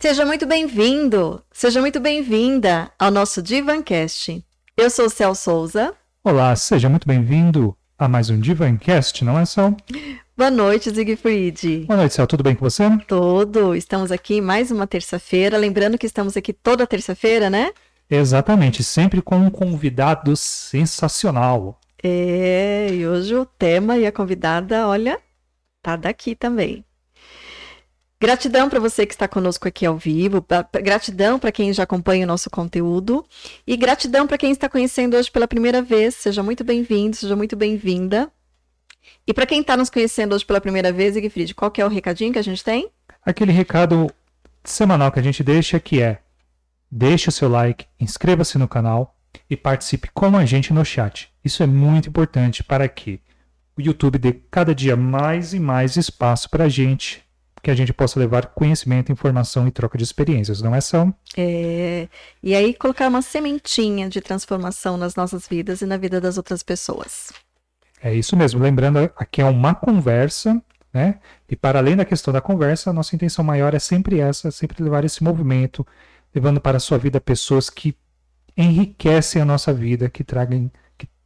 Seja muito bem-vindo, seja muito bem-vinda ao nosso Divancast. Eu sou o Cel Souza. Olá, seja muito bem-vindo a mais um Divancast, não é, Cel? Boa noite, Siegfried. Boa noite, Cel. Tudo bem com você? Tudo. Estamos aqui mais uma terça-feira. Lembrando que estamos aqui toda terça-feira, né? Exatamente, sempre com um convidado sensacional. É, e hoje o tema e a convidada, olha, tá daqui também. Gratidão para você que está conosco aqui ao vivo, gratidão para quem já acompanha o nosso conteúdo e gratidão para quem está conhecendo hoje pela primeira vez. Seja muito bem-vindo, seja muito bem-vinda. E para quem está nos conhecendo hoje pela primeira vez, Igfrid, qual é o recadinho que a gente tem? Aquele recado semanal que a gente deixa que é deixe o seu like, inscreva-se no canal e participe com a gente no chat. Isso é muito importante para que o YouTube dê cada dia mais e mais espaço para a gente que a gente possa levar conhecimento, informação e troca de experiências, não é só? É, e aí colocar uma sementinha de transformação nas nossas vidas e na vida das outras pessoas. É isso mesmo. Lembrando, aqui é uma conversa, né? E para além da questão da conversa, a nossa intenção maior é sempre essa, sempre levar esse movimento, levando para a sua vida pessoas que enriquecem a nossa vida, que tragam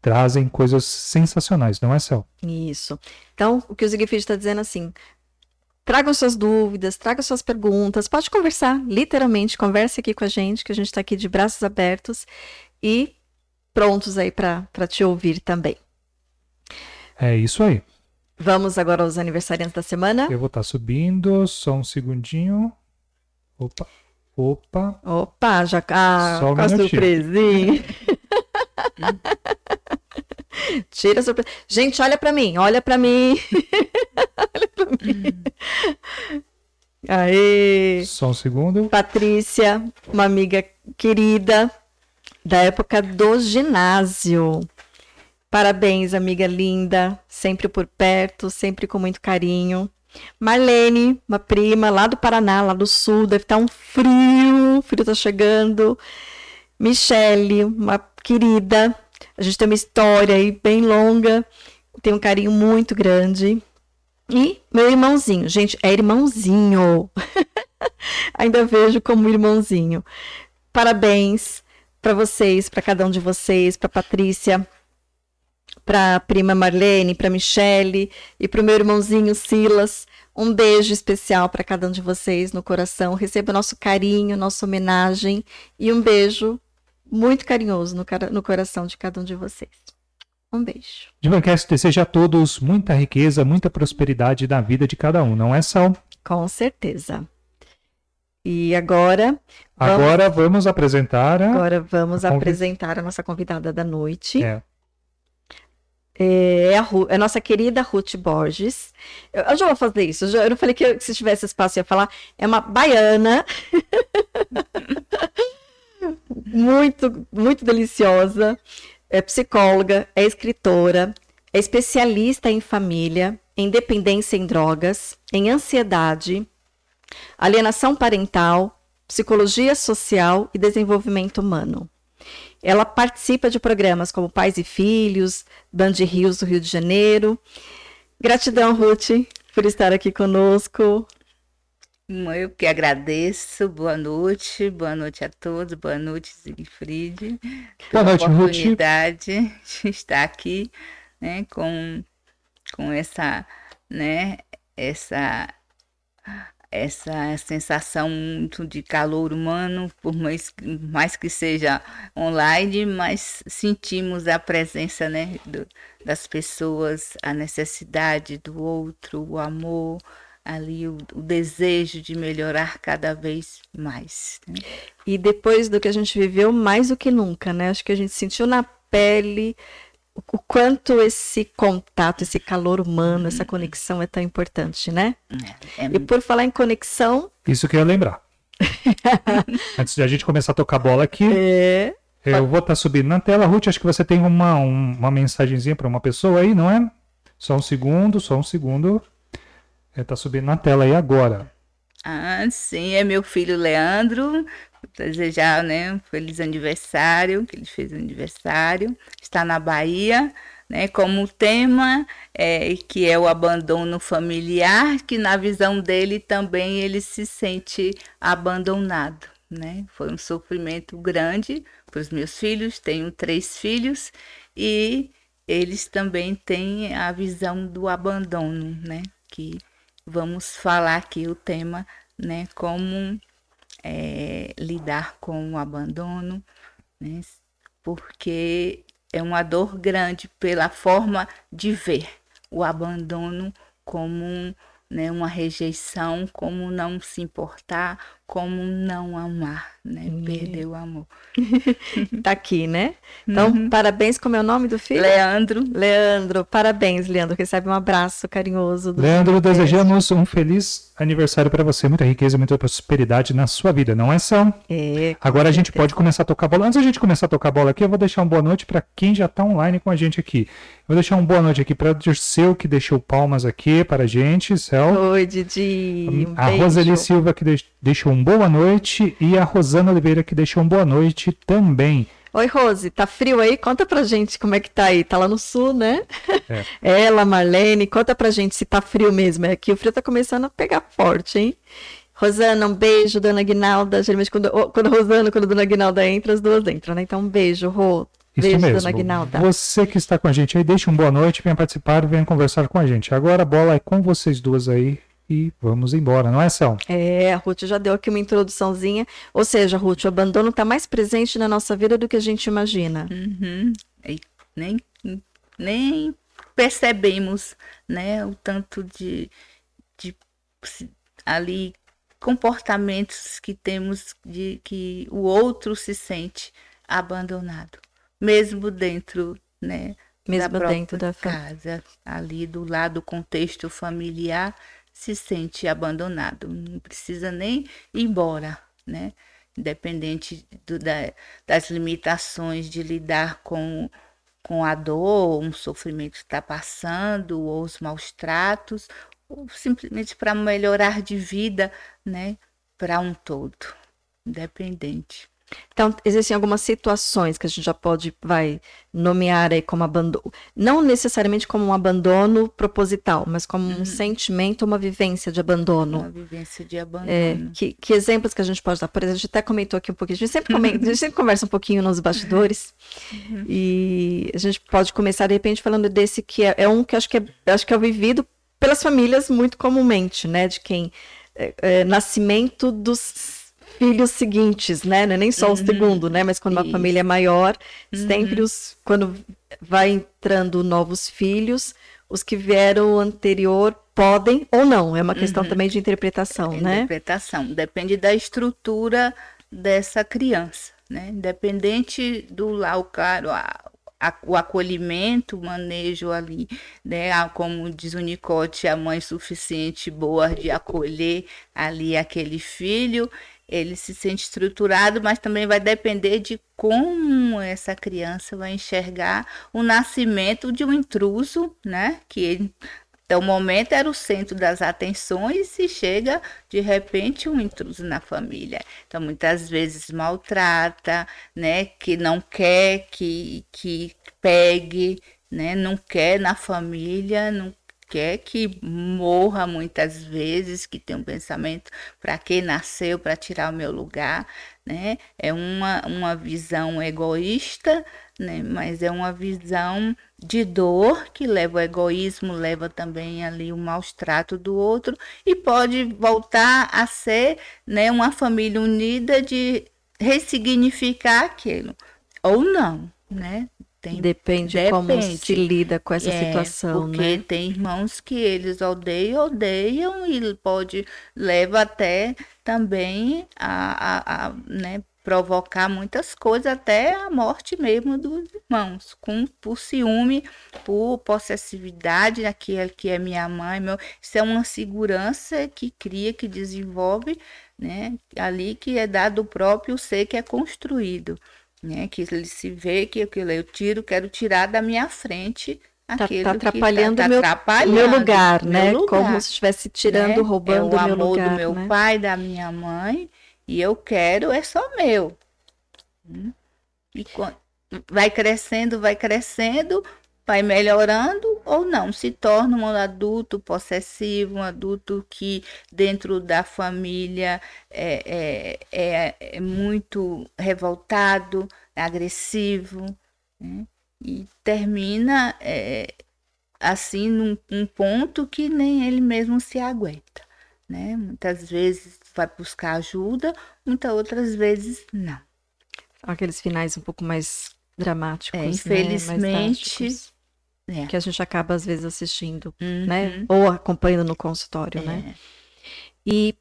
trazem coisas sensacionais, não é, Céu? Isso. Então, o que o Zigfried está dizendo assim, Tragam suas dúvidas, tragam suas perguntas, pode conversar, literalmente, converse aqui com a gente, que a gente está aqui de braços abertos e prontos aí para te ouvir também. É isso aí. Vamos agora aos aniversariantes da semana. Eu vou estar tá subindo, só um segundinho. Opa, opa. Opa, já ah, só um com a surpresinha. Tira a surpresa. Gente, olha para mim, olha para mim. olha para mim. Aê! Só um segundo. Patrícia, uma amiga querida da época do ginásio. Parabéns, amiga linda, sempre por perto, sempre com muito carinho. Marlene, uma prima lá do Paraná, lá do sul, deve estar um frio, o frio tá chegando. Michele, uma querida, a gente tem uma história aí bem longa, tem um carinho muito grande. E meu irmãozinho, gente, é irmãozinho. Ainda vejo como irmãozinho. Parabéns para vocês, para cada um de vocês, para Patrícia, para prima Marlene, para Michele e para o meu irmãozinho Silas. Um beijo especial para cada um de vocês no coração. Receba nosso carinho, nossa homenagem e um beijo muito carinhoso no, no coração de cada um de vocês. Um beijo. Divancast deseja a todos muita riqueza, muita prosperidade na vida de cada um, não é, Sal? Com certeza. E agora. Agora vamos apresentar. A... Agora vamos a apresentar a nossa convidada da noite. É. É a, Ru... é a nossa querida Ruth Borges. Eu, eu já vou fazer isso. Eu, já, eu não falei que se tivesse espaço ia falar. É uma baiana. muito, muito deliciosa. É psicóloga, é escritora, é especialista em família, em dependência em drogas, em ansiedade, alienação parental, psicologia social e desenvolvimento humano. Ela participa de programas como Pais e Filhos, Band Rios do Rio de Janeiro. Gratidão, Ruth, por estar aqui conosco. Eu que agradeço. Boa noite, boa noite a todos, boa noite, Siegfried. Boa noite, oportunidade Ruth. de estar aqui, né, com, com essa, né, essa, essa sensação muito de calor humano, por mais, mais que seja online, mas sentimos a presença, né, do, das pessoas, a necessidade do outro, o amor, ali o, o, desejo de melhorar cada vez mais. Né? E depois do que a gente viveu, mais do que nunca, né? Acho que a gente sentiu na pele o quanto esse contato, esse calor humano, essa conexão é tão importante, né? É, é... E por falar em conexão. Isso que eu ia lembrar. Antes de a gente começar a tocar bola aqui. É... Eu vou estar tá subindo na tela. Ruth, acho que você tem uma, uma mensagenzinha para uma pessoa aí, não é? Só um segundo, só um segundo. É, tá subindo na tela aí agora. Ah, sim, é meu filho Leandro. Desejar, né, um feliz aniversário, que ele fez aniversário. Está na Bahia, né, como tema, é, que é o abandono familiar, que na visão dele também ele se sente abandonado. Né? Foi um sofrimento grande para os meus filhos, tenho três filhos, e eles também têm a visão do abandono, né? Que vamos falar aqui o tema, né? Como é, lidar com o abandono, né? Porque é uma dor grande pela forma de ver o abandono como né, uma rejeição, como não se importar, como não amar, né? Uhum. Perder o amor. tá aqui, né? Então, uhum. parabéns, como é o nome do filho? Leandro. Leandro, parabéns, Leandro. Recebe um abraço carinhoso. Do Leandro, desejamos um feliz aniversário para você, muita riqueza, muita prosperidade na sua vida, não é são? É. Agora a gente certeza. pode começar a tocar bola. Antes a gente começar a tocar bola aqui, eu vou deixar uma boa noite para quem já está online com a gente aqui. Vou deixar uma boa noite aqui para o Dirceu, que deixou palmas aqui para a gente, Céu. Oi, Didi. Um a Roseli Silva, que deixou um boa noite e a Rosana Oliveira que deixou um boa noite também. Oi, Rose, tá frio aí? Conta pra gente como é que tá aí. Tá lá no sul, né? É. Ela, Marlene, conta pra gente se tá frio mesmo. É que o frio tá começando a pegar forte, hein? Rosana, um beijo, Dona Guinalda. Geralmente, quando, quando a Rosana, quando a Dona Guinalda entra, as duas entram, né? Então, um beijo, Rô. Isso beijo, mesmo. Dona Guinalda. Você que está com a gente aí, deixa um boa noite, venha participar, venha conversar com a gente. Agora a bola é com vocês duas aí e vamos embora, não é, São? É, a Ruth já deu aqui uma introduçãozinha. Ou seja, Ruth, o abandono está mais presente na nossa vida do que a gente imagina. Uhum. nem, nem percebemos né, o tanto de, de ali comportamentos que temos de que o outro se sente abandonado, mesmo dentro, né, mesmo da dentro da casa, ali do lado do contexto familiar, se sente abandonado, não precisa nem ir embora, né? Independente do, da, das limitações de lidar com, com a dor, um sofrimento que está passando, ou os maus tratos, ou simplesmente para melhorar de vida, né? Para um todo, independente. Então, existem algumas situações que a gente já pode, vai, nomear aí como abandono. Não necessariamente como um abandono proposital, mas como uhum. um sentimento, uma vivência de abandono. Uma vivência de abandono. É, que, que, exemplos que a gente pode dar? Por exemplo, a gente até comentou aqui um pouquinho, a gente sempre, comenta, a gente sempre conversa um pouquinho nos bastidores, uhum. e a gente pode começar, de repente, falando desse que é, é um que acho que é, acho que é vivido pelas famílias muito comumente, né? De quem... É, é, nascimento dos filhos seguintes, né? Não é nem só uhum. o segundo, né? Mas quando uma família é maior, uhum. sempre os. Quando vai entrando novos filhos, os que vieram anterior podem ou não. É uma questão uhum. também de interpretação, é né? Interpretação. Depende da estrutura dessa criança, né? Independente do lá o caro, o acolhimento, o manejo ali, né? Como diz o Nicote, a mãe suficiente boa de acolher ali aquele filho ele se sente estruturado, mas também vai depender de como essa criança vai enxergar o nascimento de um intruso, né? Que ele, até o momento era o centro das atenções e chega de repente um intruso na família. Então muitas vezes maltrata, né? Que não quer que que pegue, né? Não quer na família, não quer que morra muitas vezes, que tem um pensamento para que nasceu para tirar o meu lugar, né? É uma, uma visão egoísta, né? Mas é uma visão de dor que leva o egoísmo, leva também ali o maus trato do outro e pode voltar a ser, né, uma família unida de ressignificar aquilo ou não, né? Tem, Depende, Depende como se lida com essa é, situação, porque né? tem irmãos que eles odeiam, odeiam e pode leva até também a, a, a né, provocar muitas coisas, até a morte mesmo dos irmãos, com, por ciúme, por possessividade, aquele que é minha mãe, meu, isso é uma segurança que cria, que desenvolve, né, ali que é dado o próprio ser que é construído né? Que ele se vê que aquilo eu tiro, quero tirar da minha frente Tá, tá atrapalhando o tá, tá meu, atrapalhando meu lugar, né? Meu lugar, Como se estivesse tirando, né? roubando é o meu amor lugar, do meu né? pai, da minha mãe, e eu quero é só meu. Hum? E vai crescendo, vai crescendo, vai melhorando ou não, se torna um adulto possessivo, um adulto que dentro da família é, é, é, é muito revoltado, agressivo, né? e termina é, assim num um ponto que nem ele mesmo se aguenta. Né? Muitas vezes vai buscar ajuda, muitas outras vezes não. Aqueles finais um pouco mais dramáticos, é, infelizmente, né? É. que a gente acaba às vezes assistindo, uhum. né? Ou acompanhando no consultório, né? é. né? E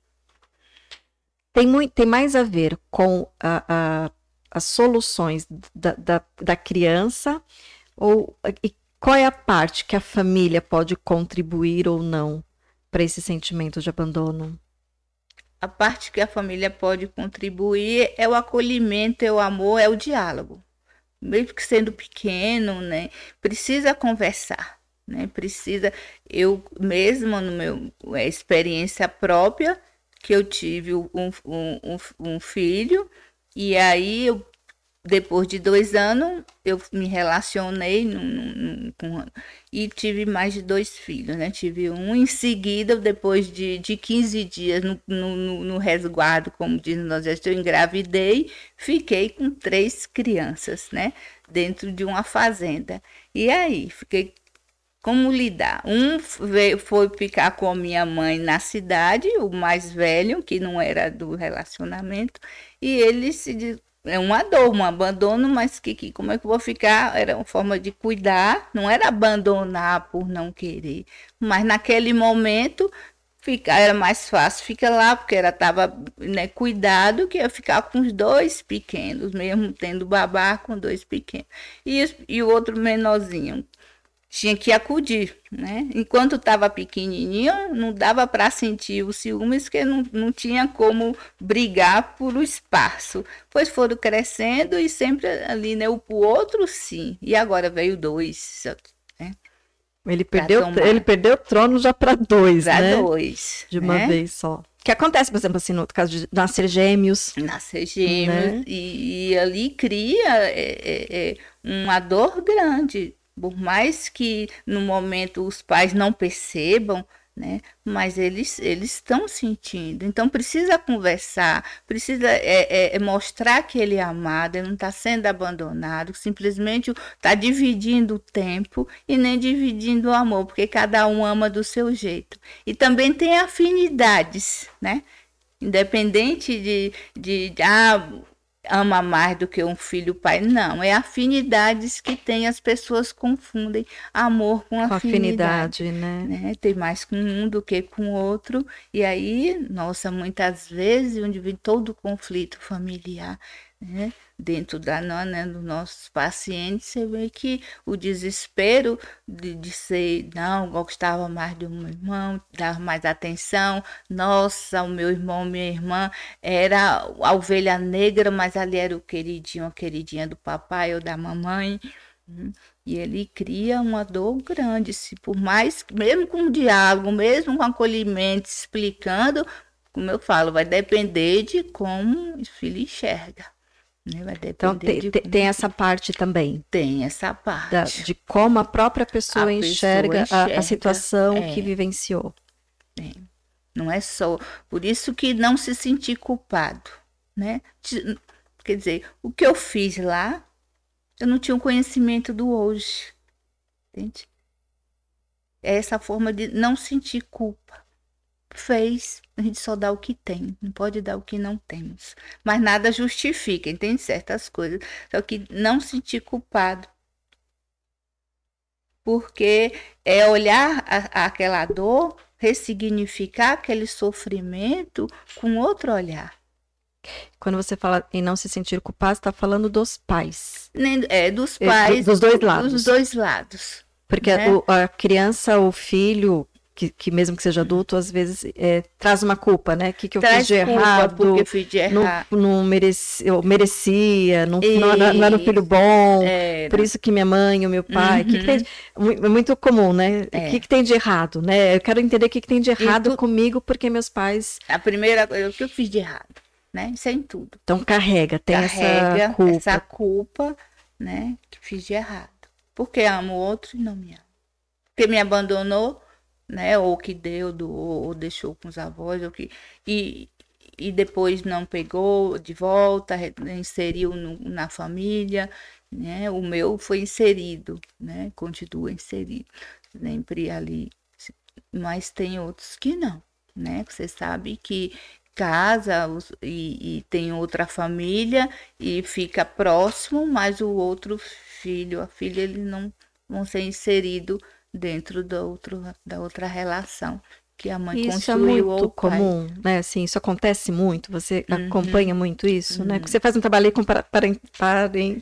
tem, muito, tem mais a ver com a, a, as soluções da, da, da criança ou e qual é a parte que a família pode contribuir ou não para esse sentimento de abandono? A parte que a família pode contribuir é o acolhimento, é o amor, é o diálogo. Mesmo que sendo pequeno, né, precisa conversar, né? Precisa eu mesma no meu é, experiência própria que eu tive um, um, um, um filho e aí eu depois de dois anos, eu me relacionei num, num, e tive mais de dois filhos, né? Tive um em seguida, depois de, de 15 dias no, no, no resguardo, como diz nós eu engravidei, fiquei com três crianças, né? Dentro de uma fazenda. E aí, fiquei como lidar? Um veio, foi ficar com a minha mãe na cidade, o mais velho, que não era do relacionamento, e ele se é uma dor, um abandono, mas que, que como é que eu vou ficar? Era uma forma de cuidar, não era abandonar por não querer, mas naquele momento ficar era mais fácil ficar lá porque ela estava né, cuidado que ia ficar com os dois pequenos, mesmo tendo babá com dois pequenos. E, e o outro menorzinho tinha que acudir, né? Enquanto estava pequenininho, não dava para sentir os ciúmes, porque não, não tinha como brigar por o espaço. Pois foram crescendo e sempre ali, né? O, outro sim. E agora veio dois, né? Ele perdeu, ele perdeu o trono já para dois, pra né? dois. De uma né? vez só. O que acontece, por exemplo, assim, no caso de nascer gêmeos. Nascer gêmeos. Né? E, e, ali cria é, é, é uma dor grande por mais que no momento os pais não percebam, né? Mas eles eles estão sentindo. Então precisa conversar, precisa é, é, é mostrar que ele é amado, ele não está sendo abandonado, simplesmente está dividindo o tempo e nem dividindo o amor, porque cada um ama do seu jeito. E também tem afinidades, né? Independente de, de, de ah, ama mais do que um filho pai. Não, é afinidades que tem, as pessoas confundem amor com, com afinidade. afinidade né? né? Tem mais com um do que com o outro. E aí, nossa, muitas vezes, onde vem todo o conflito familiar, né? Dentro da né, dos nossos pacientes, você vê que o desespero de, de ser, não, gostava mais do meu irmão, dar mais atenção, nossa, o meu irmão, minha irmã era a ovelha negra, mas ali era o queridinho, a queridinha do papai ou da mamãe. Uhum. E ele cria uma dor grande, se por mais, mesmo com diálogo, mesmo com acolhimento, explicando, como eu falo, vai depender de como o filho enxerga. Né? Então tem, de... tem, essa parte também. Tem essa parte. Da, de como a própria pessoa, a enxerga, pessoa enxerga a, a, situação é, que vivenciou. É. Não é só. Por isso que não se sentir culpado. Né? Quer dizer, o que eu fiz lá, eu não tinha o conhecimento do hoje. Entende? É essa forma de não sentir culpa fez, a gente só dá o que tem, não pode dar o que não temos. Mas nada justifica, entende? Certas coisas. Só que não sentir culpado. Porque é olhar a, aquela dor, ressignificar aquele sofrimento com outro olhar. Quando você fala em não se sentir culpado, está falando dos pais. É, dos pais. dos dois lados. Dos dois lados. Porque né? a, a criança, o filho, que, que, mesmo que seja adulto, às vezes é, traz uma culpa, né? O que, que eu traz fiz de errado? Eu fiz de. Não, não mereci, eu merecia, não, não, não, era um filho bom, era. por isso que minha mãe, o meu pai. Uhum. Que tem, é muito comum, né? O é. que, que tem de errado, né? Eu quero entender o que, que tem de errado tu, comigo, porque meus pais. A primeira coisa, o que eu fiz de errado, né? Isso é em tudo. Então carrega, tem carrega essa culpa. Essa culpa, né? Que fiz de errado. Porque ama o outro e não me ama. Porque me abandonou, né? Ou que deu, doou, ou deixou com os avós, ou que. E, e depois não pegou de volta, inseriu no, na família, né? O meu foi inserido, né? Continua inserido, sempre ali. Mas tem outros que não, né? Você sabe que casa e, e, tem outra família e fica próximo, mas o outro filho, a filha, ele não vão ser inserido dentro da, outro, da outra relação que a mãe isso é muito comum, né? Assim, isso acontece muito. Você uhum. acompanha muito isso, né? uhum. né? Porque você faz um trabalho com para, para,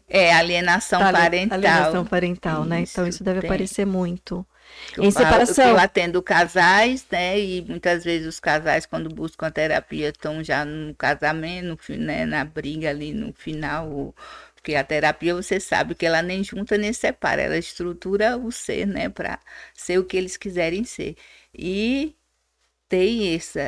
é alienação parental, alienação parental, isso, né? Então isso deve tem. aparecer muito. Em separação. Eu atendo casais, né? E muitas vezes os casais, quando buscam a terapia, estão já no casamento, né? na briga ali no final. Porque a terapia, você sabe que ela nem junta nem separa, ela estrutura o ser, né? Para ser o que eles quiserem ser. E tem essa.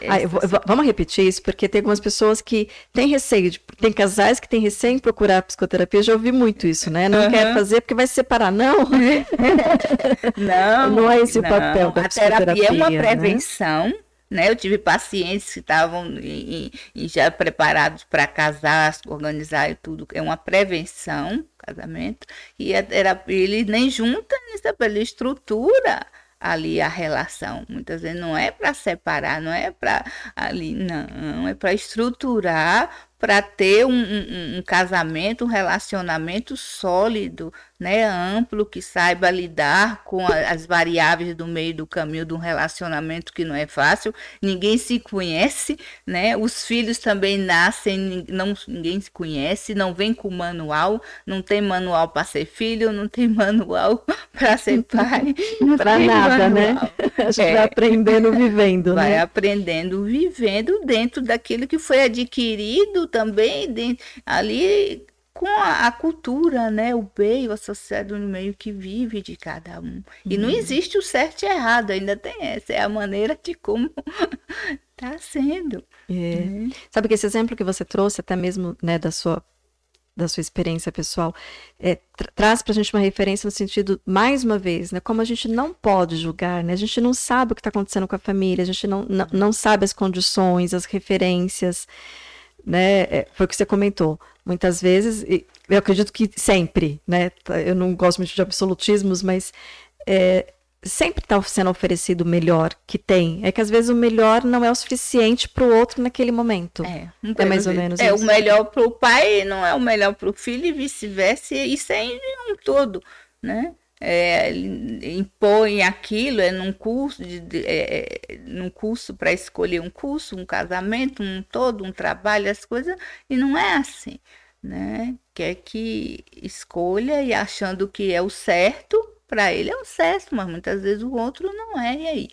essa... vou, vamos repetir isso, porque tem algumas pessoas que têm receio, de, tem casais que têm receio em procurar psicoterapia, já ouvi muito isso, né? Não uhum. quer fazer porque vai se separar, não. não, não é esse não. o papel da a psicoterapia. A terapia é uma né? prevenção. Né? Né? Eu tive pacientes que estavam já preparados para casar, organizar e tudo. É uma prevenção, casamento. E a terapia, ele nem junta pela estrutura ali a relação. Muitas vezes não é para separar, não é para ali, não, é para estruturar para ter um, um, um, casamento, um relacionamento sólido, né, amplo, que saiba lidar com a, as variáveis do meio do caminho de um relacionamento que não é fácil. Ninguém se conhece, né? Os filhos também nascem, não ninguém se conhece, não vem com manual, não tem manual para ser filho, não tem manual para ser pai, para nada, né? manual. né? A gente é, vai aprendendo vivendo, vai né? aprendendo vivendo dentro daquilo que foi adquirido também de, ali com a, a, cultura, né? O meio, a sociedade no meio que vive de cada um. E não uhum. existe o certo e errado, ainda tem essa, é a maneira de como está sendo. É. Né? Sabe que esse exemplo que você trouxe, até mesmo né, da sua da sua experiência pessoal, é, tra traz para a gente uma referência no sentido, mais uma vez, né, como a gente não pode julgar, né, a gente não sabe o que está acontecendo com a família, a gente não, não, não sabe as condições, as referências, né? É, foi o que você comentou. Muitas vezes, eu acredito que sempre, né? Eu não gosto muito de absolutismos, mas é, sempre está sendo oferecido o melhor que tem. É que às vezes o melhor não é o suficiente para o outro naquele momento. É, é mais ou menos É isso. o melhor para o pai não é o melhor para o filho e vice-versa. Isso é um todo, né? É, impõe aquilo, é num curso, de, de é, é, num curso para escolher um curso, um casamento, um todo, um trabalho, as coisas, e não é assim, né? Quer que escolha e achando que é o certo, para ele é o certo, mas muitas vezes o outro não é, e aí?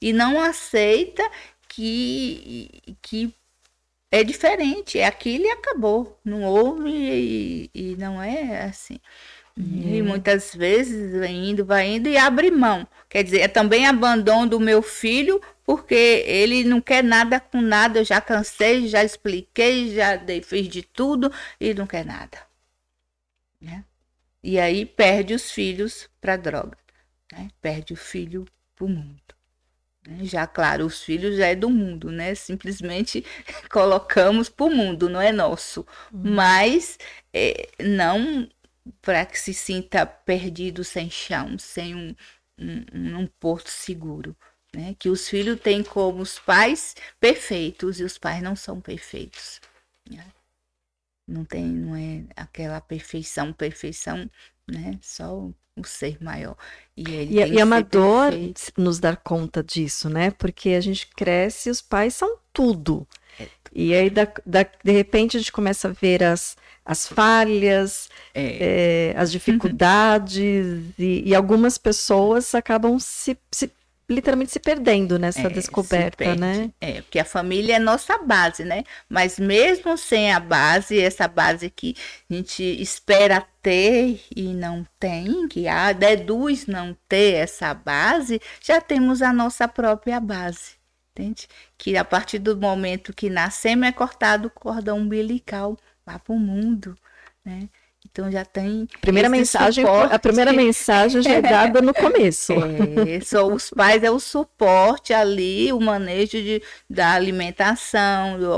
E não aceita que, que é diferente, é aquilo e acabou, não houve e, e não é assim. E muitas vezes vai indo, vai indo e abre mão. Quer dizer, é também abandono do meu filho, porque ele não quer nada com nada. Eu já cansei, já expliquei, já dei, fiz de tudo e não quer nada. Né? E aí perde os filhos para droga. Né? Perde o filho para o mundo. Né? Já, claro, os filhos já é do mundo, né? Simplesmente colocamos para o mundo, não é nosso. Uhum. Mas é, não para que se sinta perdido sem chão, sem um, um, um porto seguro. Né? Que os filhos têm como os pais perfeitos e os pais não são perfeitos. Né? Não tem, não é aquela perfeição, perfeição, né? Só o, o ser maior. E, e, e é uma dor nos dar conta disso, né? Porque a gente cresce e os pais são tudo. E aí, da, da, de repente, a gente começa a ver as, as falhas, é. É, as dificuldades, e, e, algumas pessoas acabam se, se, literalmente se perdendo nessa é, descoberta, né? É, porque a família é nossa base, né? Mas mesmo sem a base, essa base que a gente espera ter e não tem, que a deduz não ter essa base, já temos a nossa própria base. Entende? Que a partir do momento que nascemos é cortado o cordão umbilical vá para o mundo, né? Então já tem. Primeira mensagem, suporte. a primeira mensagem já é dada no começo. É, só os pais é o suporte ali, o manejo de, da alimentação, do,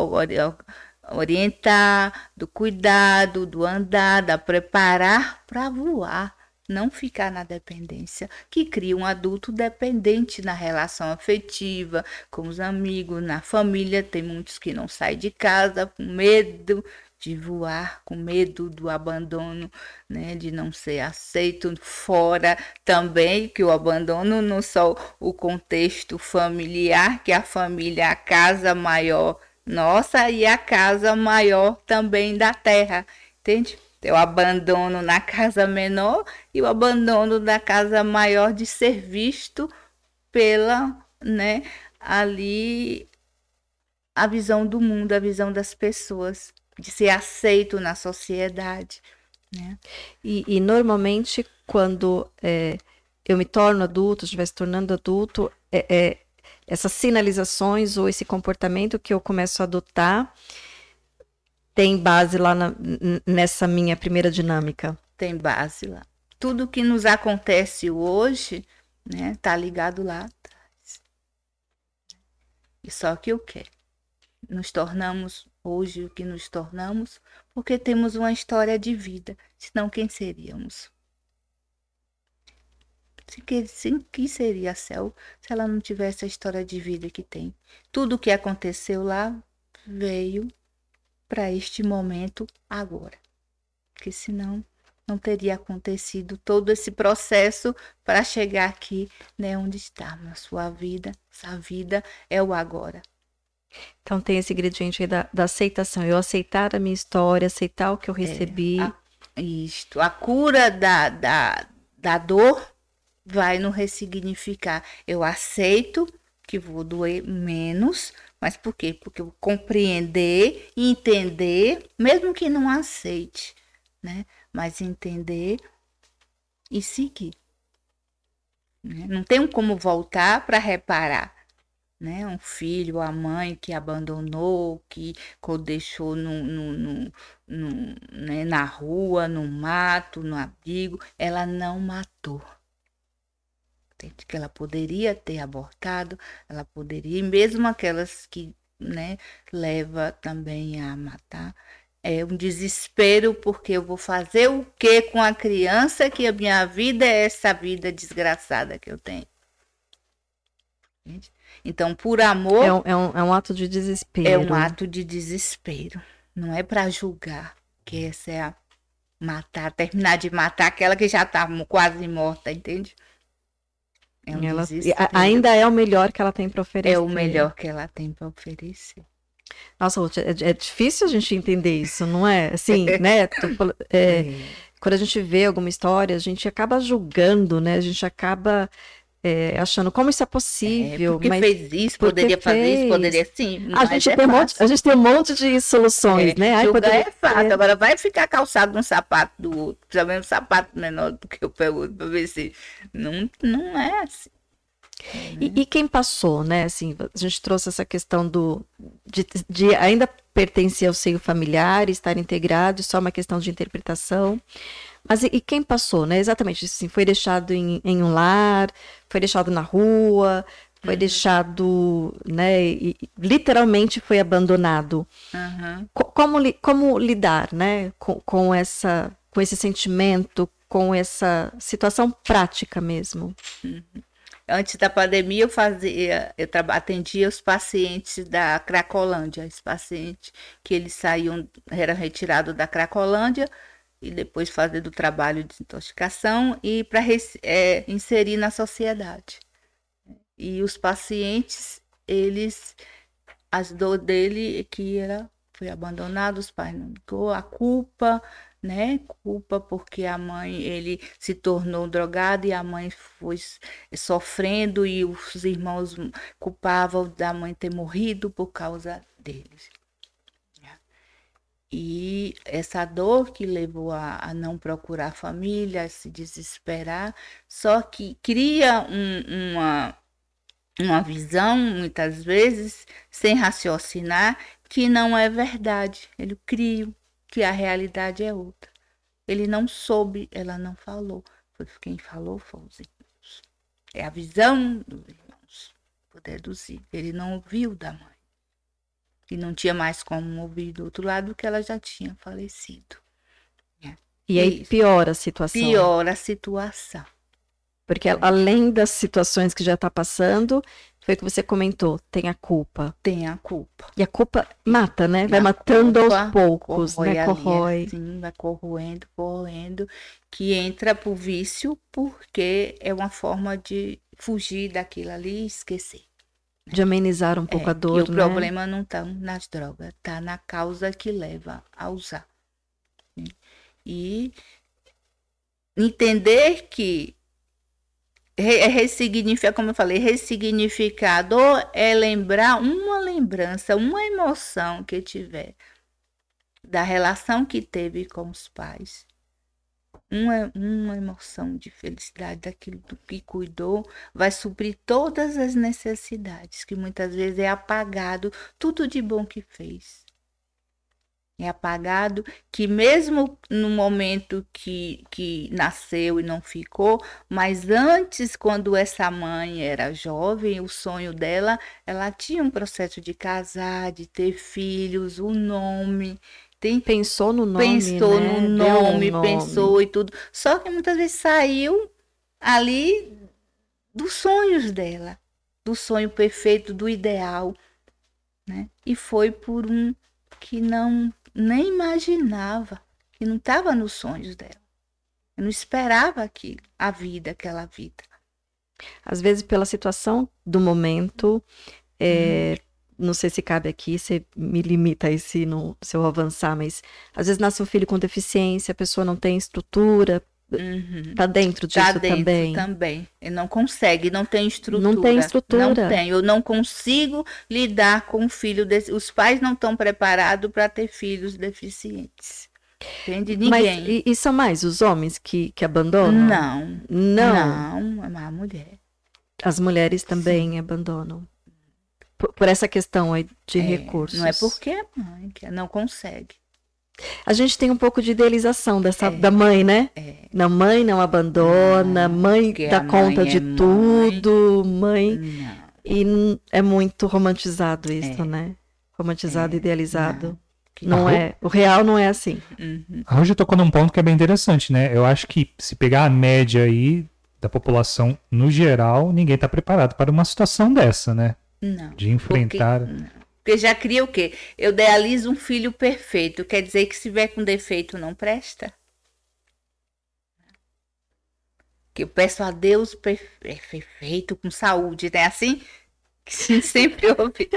orientar, do cuidado, do andar, da preparar para voar não ficar na dependência, que cria um adulto dependente na relação afetiva, com os amigos, na família. Tem muitos que não saem de casa com medo de voar, com medo do abandono, né, de não ser aceito fora também, que o abandono não só o contexto familiar, que a família é a casa maior nossa e a casa maior também da terra, entende? O abandono na casa menor e o abandono da casa maior de ser visto pela, né, ali a visão do mundo, a visão das pessoas, de ser aceito na sociedade. Né? E, e normalmente, quando é, eu me torno adulto, estiver se tornando adulto, é, é, essas sinalizações ou esse comportamento que eu começo a adotar tem base lá na, nessa minha primeira dinâmica? Tem base lá. Tudo que nos acontece hoje, né, tá ligado lá atrás. E só que o quê? Nos tornamos hoje o que nos tornamos porque temos uma história de vida, senão quem seríamos? Que, sim, que seria Céu se ela não tivesse a história de vida que tem? Tudo o que aconteceu lá veio para este momento agora. Porque senão não teria acontecido todo esse processo para chegar aqui, né, onde está na sua vida. Essa vida é o agora. Então tem esse ingrediente aí da, da aceitação. Eu aceitar a minha história, aceitar o que eu recebi. É, a, isto. A cura da, da, da dor vai no ressignificar. Eu aceito que vou doer menos, mas por quê? Porque eu compreender entender, mesmo que não aceite, né? Mas entender e seguir. Né? Não tem como voltar para reparar. Né? Um filho, a mãe que abandonou, que deixou no, no, no, no né? na rua, no mato, no abrigo, ela não matou que ela poderia ter abortado, ela poderia, e mesmo aquelas que né, leva também a matar, é um desespero porque eu vou fazer o que com a criança que a minha vida é essa vida desgraçada que eu tenho. Então, por amor. É um, é um, é um ato de desespero. É um ato de desespero. Não é para julgar, que essa é a matar, terminar de matar aquela que já está quase morta, entende? É um ela, ainda é o melhor que ela tem para oferecer. É o melhor que ela tem para oferecer. Nossa, Ruth, é, é, difícil a gente entender isso, não é? Assim, né? Tu, é, é. Quando a gente vê alguma história, a gente acaba julgando, né? A gente acaba é, achando como isso é possível. É, porque mas fez isso, poderia fez. fazer isso, poderia sim. A gente, é tem um monte, a gente tem um monte de soluções, é, né? Ai, poderia, é fácil, agora vai ficar calçado num sapato do outro, também um sapato menor do que eu pego para ver se. Não, não é assim. E, e, quem passou, né? Assim, a gente trouxe essa questão do de, de ainda pertencer ao seio familiar, estar integrado, só uma questão de interpretação. Mas e, e, quem passou, né? Exatamente, assim, foi deixado em, em um lar, foi deixado na rua, foi uhum. deixado, né? E, literalmente foi abandonado. Uhum. como, como lidar, né? Com, com, essa, com esse sentimento, com essa situação prática mesmo. Uhum. Antes da pandemia, eu fazia, eu atendia os pacientes da Cracolândia, os pacientes que eles saíam, eram retirados da Cracolândia, e depois fazer do trabalho de intoxicação e para é, inserir na sociedade. E os pacientes, eles, as dor dele é que era, foi abandonado, os pais não ligou, a culpa, né? Culpa porque a mãe, ele se tornou drogado e a mãe foi sofrendo e os irmãos culpavam da mãe ter morrido por causa deles. E essa dor que levou a, a não procurar família, a se desesperar, só que cria um, uma, uma visão, muitas vezes, sem raciocinar, que não é verdade. Ele cria que a realidade é outra. Ele não soube, ela não falou. Foi quem falou foi os irmãos. É a visão dos irmãos. Vou deduzir. Ele não ouviu da mãe. E não tinha mais como ouvir do outro lado que ela já tinha falecido. E aí Isso. piora a situação. Piora a situação. Porque além das situações que já está passando, foi o que você comentou, tem a culpa. Tem a culpa. E a culpa mata, né? Vai A matando culpa aos poucos, corrói né? Corrói. Assim, vai corroendo, corroendo, que entra pro vício porque é uma forma de fugir daquilo ali e esquecer. De amenizar um pouco É, a dor, e o né? problema não está nas drogas, está na causa que leva a usar. né? E entender que é ressignificar, como eu falei, ressignificar a dor é lembrar uma lembrança, uma emoção que tiver da relação que teve com os pais. Uma, uma emoção de felicidade daquilo do que cuidou vai suprir todas as necessidades, que muitas vezes é apagado tudo de bom que fez. É apagado que mesmo no momento que, que nasceu e não ficou, mas antes, quando essa mãe era jovem, o sonho dela, ela tinha um processo de casar, de ter filhos, o nome, tem Pensou no nome, pensou né? no Deu um nome, pensou e tudo. Só que muitas vezes saiu ali dos sonhos dela, do sonho perfeito, do ideal, né? E foi por um que não nem imaginava, que não estava nos sonhos dela. Eu não esperava aquilo, a vida, aquela vida. Às vezes, pela situação do momento, é, não sei se cabe aqui, você me limita aí se, não, se eu avançar, mas às vezes nasce um filho com deficiência, a pessoa não tem estrutura, Uhum. tá dentro disso Tá dentro também. também. Ele não consegue, não tem estrutura. Não tem estrutura. Não tem. Eu não consigo lidar com um filho desse. Os pais não estão preparados para ter filhos deficientes. Entende? Mas Ninguém. e, e são mais os homens que, que abandonam? Não. Não. Não, é a mulher. As mulheres também abandonam. Por, por essa questão aí de É, recursos. Não é porque é mãe que não consegue. A gente tem um pouco de idealização dessa, É. da mãe, né? É. Não, mãe não abandona, Não, mãe dá conta mãe de é mãe. tudo, mãe. Não. E é muito romantizado isso, É. né? Romantizado, É, idealizado. Não Ah, é. O real não é assim. Uhum. A Roger tocou num ponto que é bem interessante, né? Eu acho que se pegar a média aí da população no geral, ninguém tá preparado para uma situação dessa, né? Não. De enfrentar. Porque, não. Porque já cria o quê? Eu idealizo um filho perfeito. Quer dizer que se tiver com defeito não presta? Que eu peço a Deus perfe- é perfeito, com saúde, né? Assim que sempre ouve.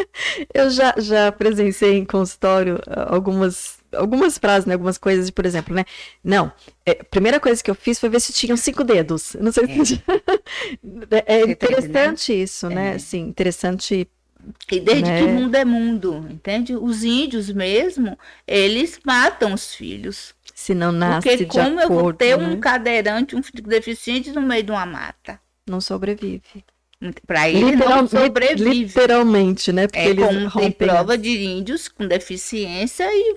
Eu já, já presenciei em consultório ah, algumas, algumas frases, né? Algumas coisas, por exemplo, né? Não, é, a primeira coisa que eu fiz foi ver se tinham cinco dedos. Não sei se... É, tá interessante isso, né? É. Assim, interessante. E desde Né? que o mundo é mundo, entende? Os índios mesmo, eles matam os filhos. Se não nasce Porque como eu vou acordo, ter né? um cadeirante, um deficiente no meio de uma mata? Não sobrevive. Para ele Literal- não sobrevive. Literalmente, né? Porque É eles rompem. prova de índios com deficiência e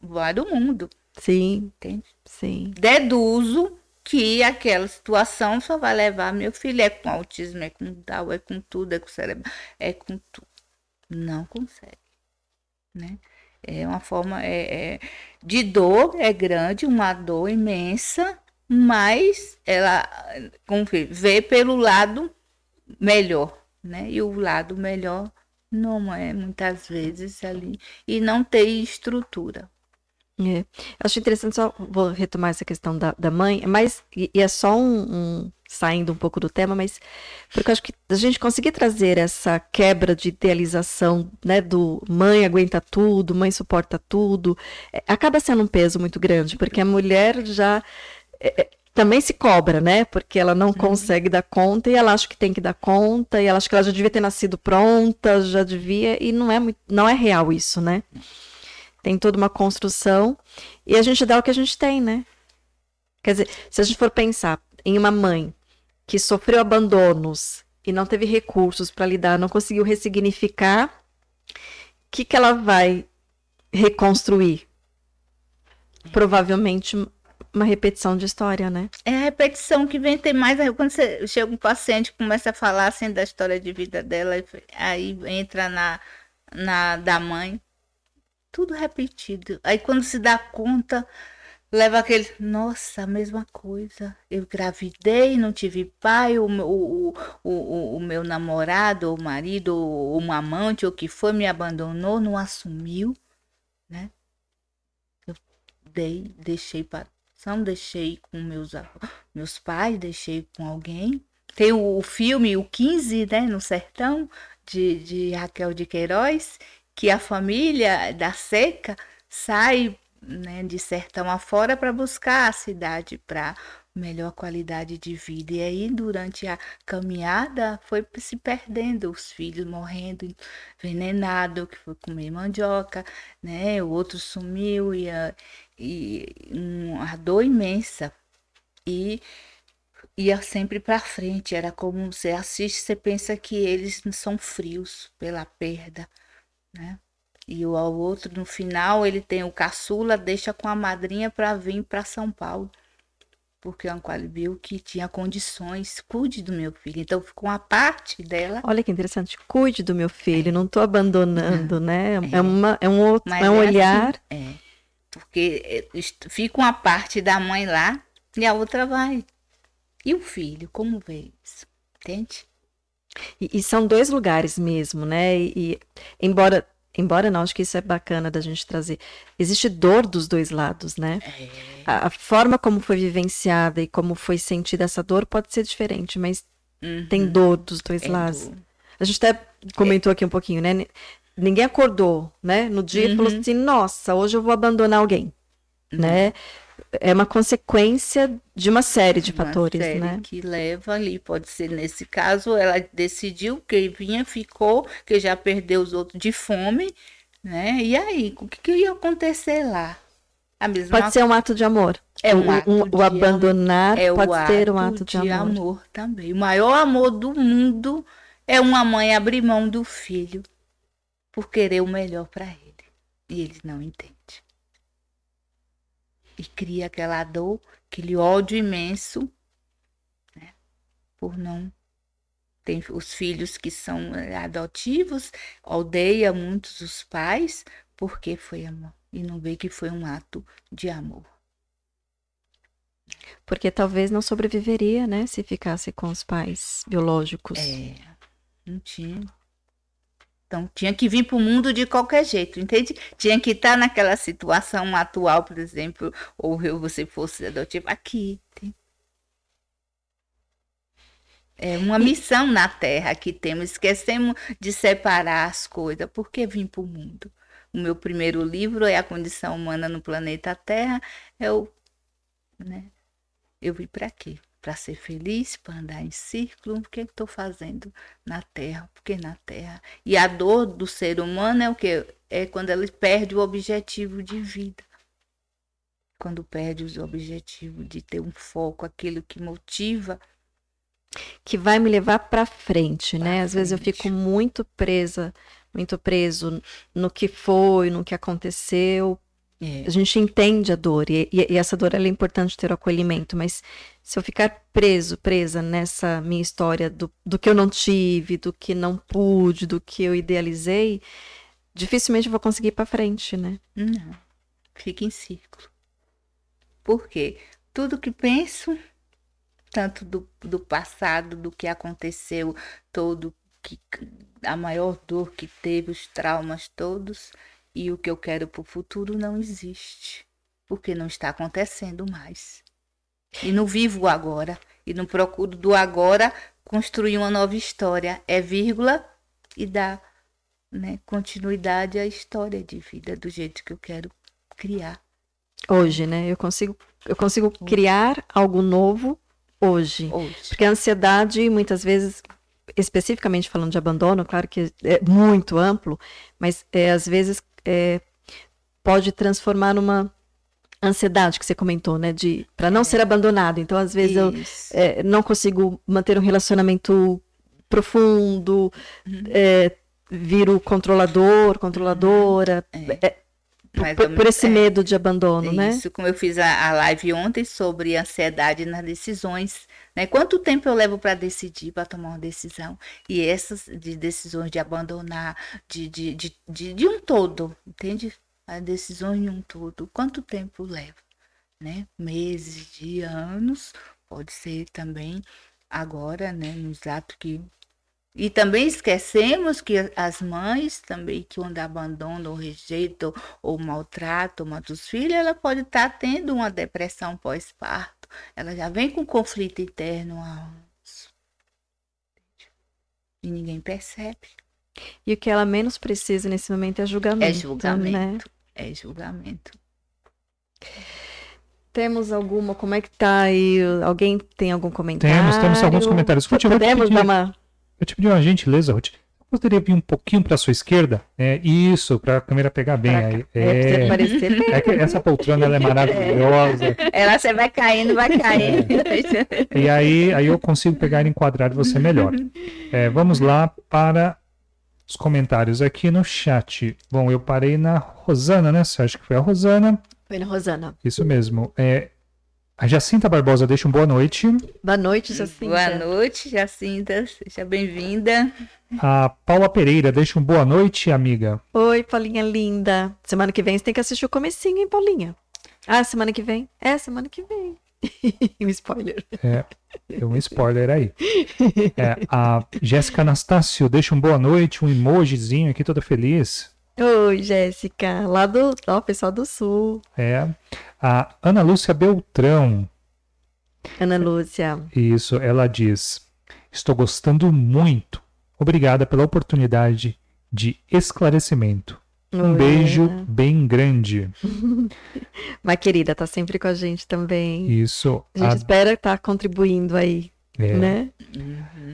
vai do mundo. Sim, Entende? sim. Deduzo que aquela situação só vai levar meu filho é com autismo, é com Down, é com tudo, é com cérebro, é com tudo. Não consegue, né? É uma forma é, é- de dor, é grande, uma dor imensa, mas ela vê pelo lado melhor, né? E o lado melhor não é muitas vezes ali e não tem estrutura. É. Acho interessante, só vou retomar essa questão da, da mãe, mas, e, e é só um, um- saindo um pouco do tema, mas porque acho que a gente conseguir trazer essa quebra de idealização, né, do mãe aguenta tudo, mãe suporta tudo, é, acaba sendo um peso muito grande, porque a mulher já é, é, também se cobra, né, porque ela não consegue dar conta e ela acha que tem que dar conta e ela acha que ela já devia ter nascido pronta, já devia, e não é, muito, não é real isso, né? tem toda uma construção e a gente dá o que a gente tem, né? Quer dizer, se a gente for pensar em uma mãe que sofreu abandonos e não teve recursos para lidar, não conseguiu ressignificar, o que, que ela vai reconstruir? Provavelmente uma repetição de história, né? É a repetição que vem, tem mais. Quando você chega um paciente começa a falar assim da história de vida dela, aí entra na, na da mãe, tudo repetido. Aí quando se dá conta, leva aquele, nossa, a mesma coisa. Eu gravidei, não tive pai, o, o, o, o, o meu namorado, o marido, ou um amante, ou o que foi, me abandonou, não assumiu, né? Eu dei, deixei para são deixei com meus, meus pais, deixei com alguém. Tem o, o filme, o 15, né, no sertão, de, de Raquel de Queiroz, que a família da seca sai né, de sertão afora para buscar a cidade para melhor qualidade de vida. E aí, durante a caminhada, foi se perdendo, os filhos morrendo envenenado, que foi comer mandioca, né? O outro sumiu e, e uma dor imensa. E ia sempre para frente, era como você assiste, você pensa que eles são frios pela perda, né? E o outro, no final, ele tem o caçula, deixa com a madrinha para vir para São Paulo. Porque a Anquale viu que tinha condições, cuide do meu filho. Então, ficou uma parte dela. Olha que interessante, cuide do meu filho, é. não estou abandonando, né? É, é, uma, é um, outro, é um é olhar. Assim, é, porque é, fica uma parte da mãe lá e a outra vai. E o filho, como vê isso? Entende? E, e, são dois lugares mesmo, né? E, e, embora embora não, acho que isso é bacana da gente trazer. Existe dor dos dois lados, né? É. A, a, forma como foi vivenciada e como foi sentida essa dor pode ser diferente, mas uhum. tem dor dos dois é lados. Dor. A gente até comentou é. aqui um pouquinho, né? Ninguém acordou, né? No dia uhum. e falou assim: nossa, hoje eu vou abandonar alguém, uhum. né? é uma consequência de uma série de uma fatores, série né? Que leva ali, pode ser nesse caso, ela decidiu que vinha, ficou, que já perdeu os outros de fome, né? E aí, o que, que ia acontecer lá? Pode ser um ato de amor. É um ato um, o abandonar é pode o ser um ato de, de amor. amor também. O maior amor do mundo é uma mãe abrir mão do filho por querer o melhor para ele. E ele não entende e cria aquela dor, aquele ódio imenso, né? por não tem os filhos que são eh, adotivos, odeia muitos os pais porque foi amor e não vê que foi um ato de amor. Porque talvez não sobreviveria, né, se ficasse com os pais biológicos. É, não tinha. Então, tinha que vir para o mundo de qualquer jeito, entende? Tinha que estar tá naquela situação atual, por exemplo, ou eu, você fosse adotivo, aqui. É uma missão na Terra que temos. Esquecemos de separar as coisas. Por que vim para o mundo? O meu primeiro livro é A Condição Humana no Planeta Terra. Eu, né? eu vim para quê? Para ser feliz, para andar em círculo, o que estou fazendo na Terra? Porque na Terra. E a dor do ser humano é o que? É quando ele perde o objetivo de vida. Quando perde o objetivo de ter um foco, aquilo que motiva. Que vai me levar para frente, pra né? Frente. Às vezes eu fico muito presa, muito preso no que foi, no que aconteceu, é. A gente entende a dor e, e, e essa dor é importante ter o acolhimento, mas se eu ficar preso, presa nessa minha história do, do que eu não tive, do que não pude, do que eu idealizei, dificilmente eu vou conseguir ir para frente, né? Não, fica em círculo. Por quê? Tudo que penso, tanto do, do passado, do que aconteceu, todo que a maior dor que teve, os traumas todos, e o que eu quero para o futuro não existe, porque não está acontecendo mais. E não vivo agora, e não procuro do agora construir uma nova história. É vírgula e dá né, continuidade à história de vida do jeito que eu quero criar. Hoje, né? Eu consigo, eu consigo criar algo novo hoje. hoje. Porque a ansiedade, muitas vezes, especificamente falando de abandono, claro que é muito amplo, mas é, às vezes é, pode transformar numa ansiedade que você comentou, né? De para não é. ser abandonado. Então, às vezes Isso. eu é, não consigo manter um relacionamento profundo, uhum. é, viro controlador, controladora. Mais Por, por esse é. medo de abandono, né? Isso, como eu fiz a, a live ontem sobre ansiedade nas decisões, né? Quanto tempo eu levo para decidir, para tomar uma decisão? E essas de decisões de abandonar, de, de, de, de, de um todo, entende? As decisões de um todo, quanto tempo leva? Né? Meses, dias, anos, pode ser também agora, né? Nos atos que e também esquecemos que as mães também que quando abandonam ou rejeitam ou maltratam, matam os filhos, ela pode estar tendo uma depressão pós-parto. Ela já vem com conflito interno há anos. E ninguém percebe. E o que ela menos precisa nesse momento é julgamento. É Né? julgamento. É julgamento. Temos alguma, como é que tá aí? Alguém tem algum comentário? Temos, temos alguns comentários. Podemos dar uma... Eu te pedi uma gentileza, Ruth. Poderia vir um pouquinho para sua esquerda? É, isso, para a câmera pegar bem. Aí. É, É, é que essa poltrona ela é maravilhosa. Ela você vai caindo, vai caindo. E aí, aí eu consigo pegar e enquadrar você melhor. É, vamos lá para os comentários aqui no chat. Bom, eu parei na Rosana, né? Você acha que foi a Rosana? Foi na Rosana. Isso mesmo. É, a Jacinta Barbosa deixa um boa noite. Boa noite, Jacinta. Boa noite, Jacinta. Seja bem-vinda. A Paula Pereira deixa um boa noite, amiga. Oi, Paulinha linda. Semana que vem você tem que assistir o comecinho, hein, Paulinha? Ah, semana que vem? É, semana que vem. um spoiler. É, um spoiler aí. É, a Jéssica Anastácio deixa um boa noite, um emojizinho aqui toda feliz. Oi, Jéssica. Lá do. Ó, pessoal do Sul. É. A Ana Lúcia Beltrão, Ana Lúcia. isso, ela diz: Estou gostando muito. Obrigada pela oportunidade de esclarecimento. Um Oi, beijo Ana. bem grande. Mas, querida, tá sempre com a gente também. Isso. A gente A, espera estar contribuindo aí, é, né?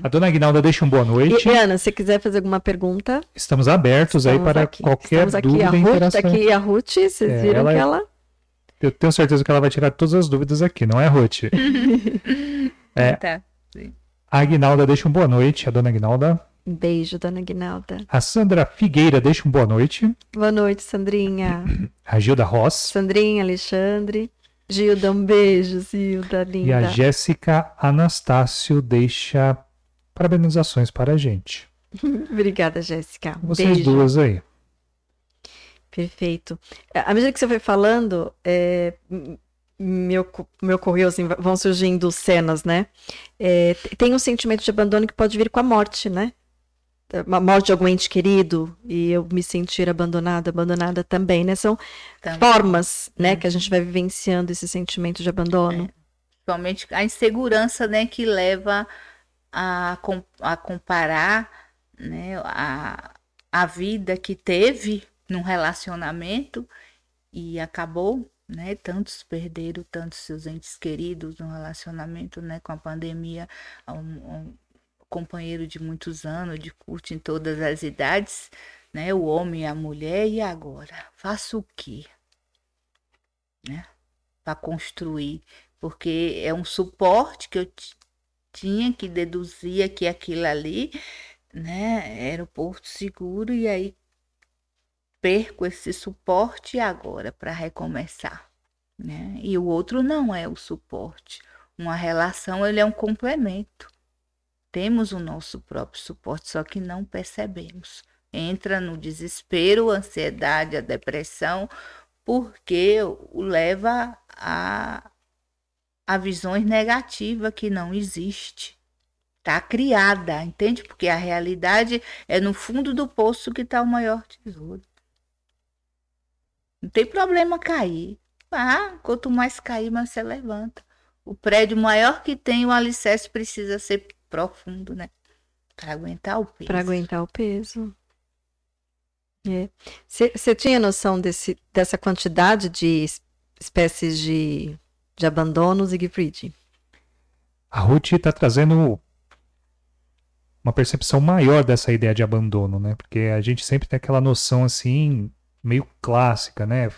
a dona Aguinalda deixa um boa noite. E, e, Ana, se quiser fazer alguma pergunta, Estamos abertos aí estamos para aqui. qualquer Estamos aqui. dúvida A e Ruth, tá interação. aqui a Ruth, vocês É, viram ela que é- ela. Eu tenho certeza que ela vai tirar todas as dúvidas aqui, não é, Ruth? É. Tá. A Aguinalda deixa um boa noite, a dona Aguinalda. Um beijo, dona Guinalda. A Sandra Figueira deixa um boa noite. Boa noite, Sandrinha. A Gilda Ross. Sandrinha, Alexandre. Gilda, um beijo, Gilda, E linda. a Jéssica Anastácio deixa parabenizações para a gente. Obrigada, Jéssica. Vocês beijo. duas aí. Perfeito. À medida que você foi falando, é, me, ocorreu assim, vão surgindo cenas, né? É, tem um sentimento de abandono que pode vir com a morte, né? Uma morte de algum ente querido e eu me sentir abandonada, abandonada também, né? São Também. formas, né, que a gente vai vivenciando esse sentimento de abandono. Principalmente a insegurança, né, que leva a, a comparar, né, a, a vida que teve num relacionamento e acabou, né, tantos perderam tantos seus entes queridos no relacionamento, né, com a pandemia, um, um companheiro de muitos anos, de curte em todas as idades, né, o homem e a mulher, e agora? Faço o quê? Né, para construir porque é um suporte que eu tinha que deduzia que aquilo ali, né, era o porto seguro e aí perco esse suporte agora para recomeçar, né? E o outro não é o suporte. Uma relação ele é um complemento. Temos o nosso próprio suporte, só que não percebemos. Entra no desespero, a ansiedade, a depressão, porque o leva a a visões negativas que não existe. Está criada, entende? Porque a realidade é no fundo do poço que está o maior tesouro. Não tem problema cair. Ah, quanto mais cair, mais você levanta. O prédio maior que tem, o alicerce precisa ser profundo, né? Para aguentar o peso. Para aguentar o peso. Você tinha noção desse, dessa quantidade de es- espécies de, de abandono, Siegfried? A Ruth está trazendo uma percepção maior dessa ideia de abandono, né? Porque a gente sempre tem aquela noção assim, meio clássica, né?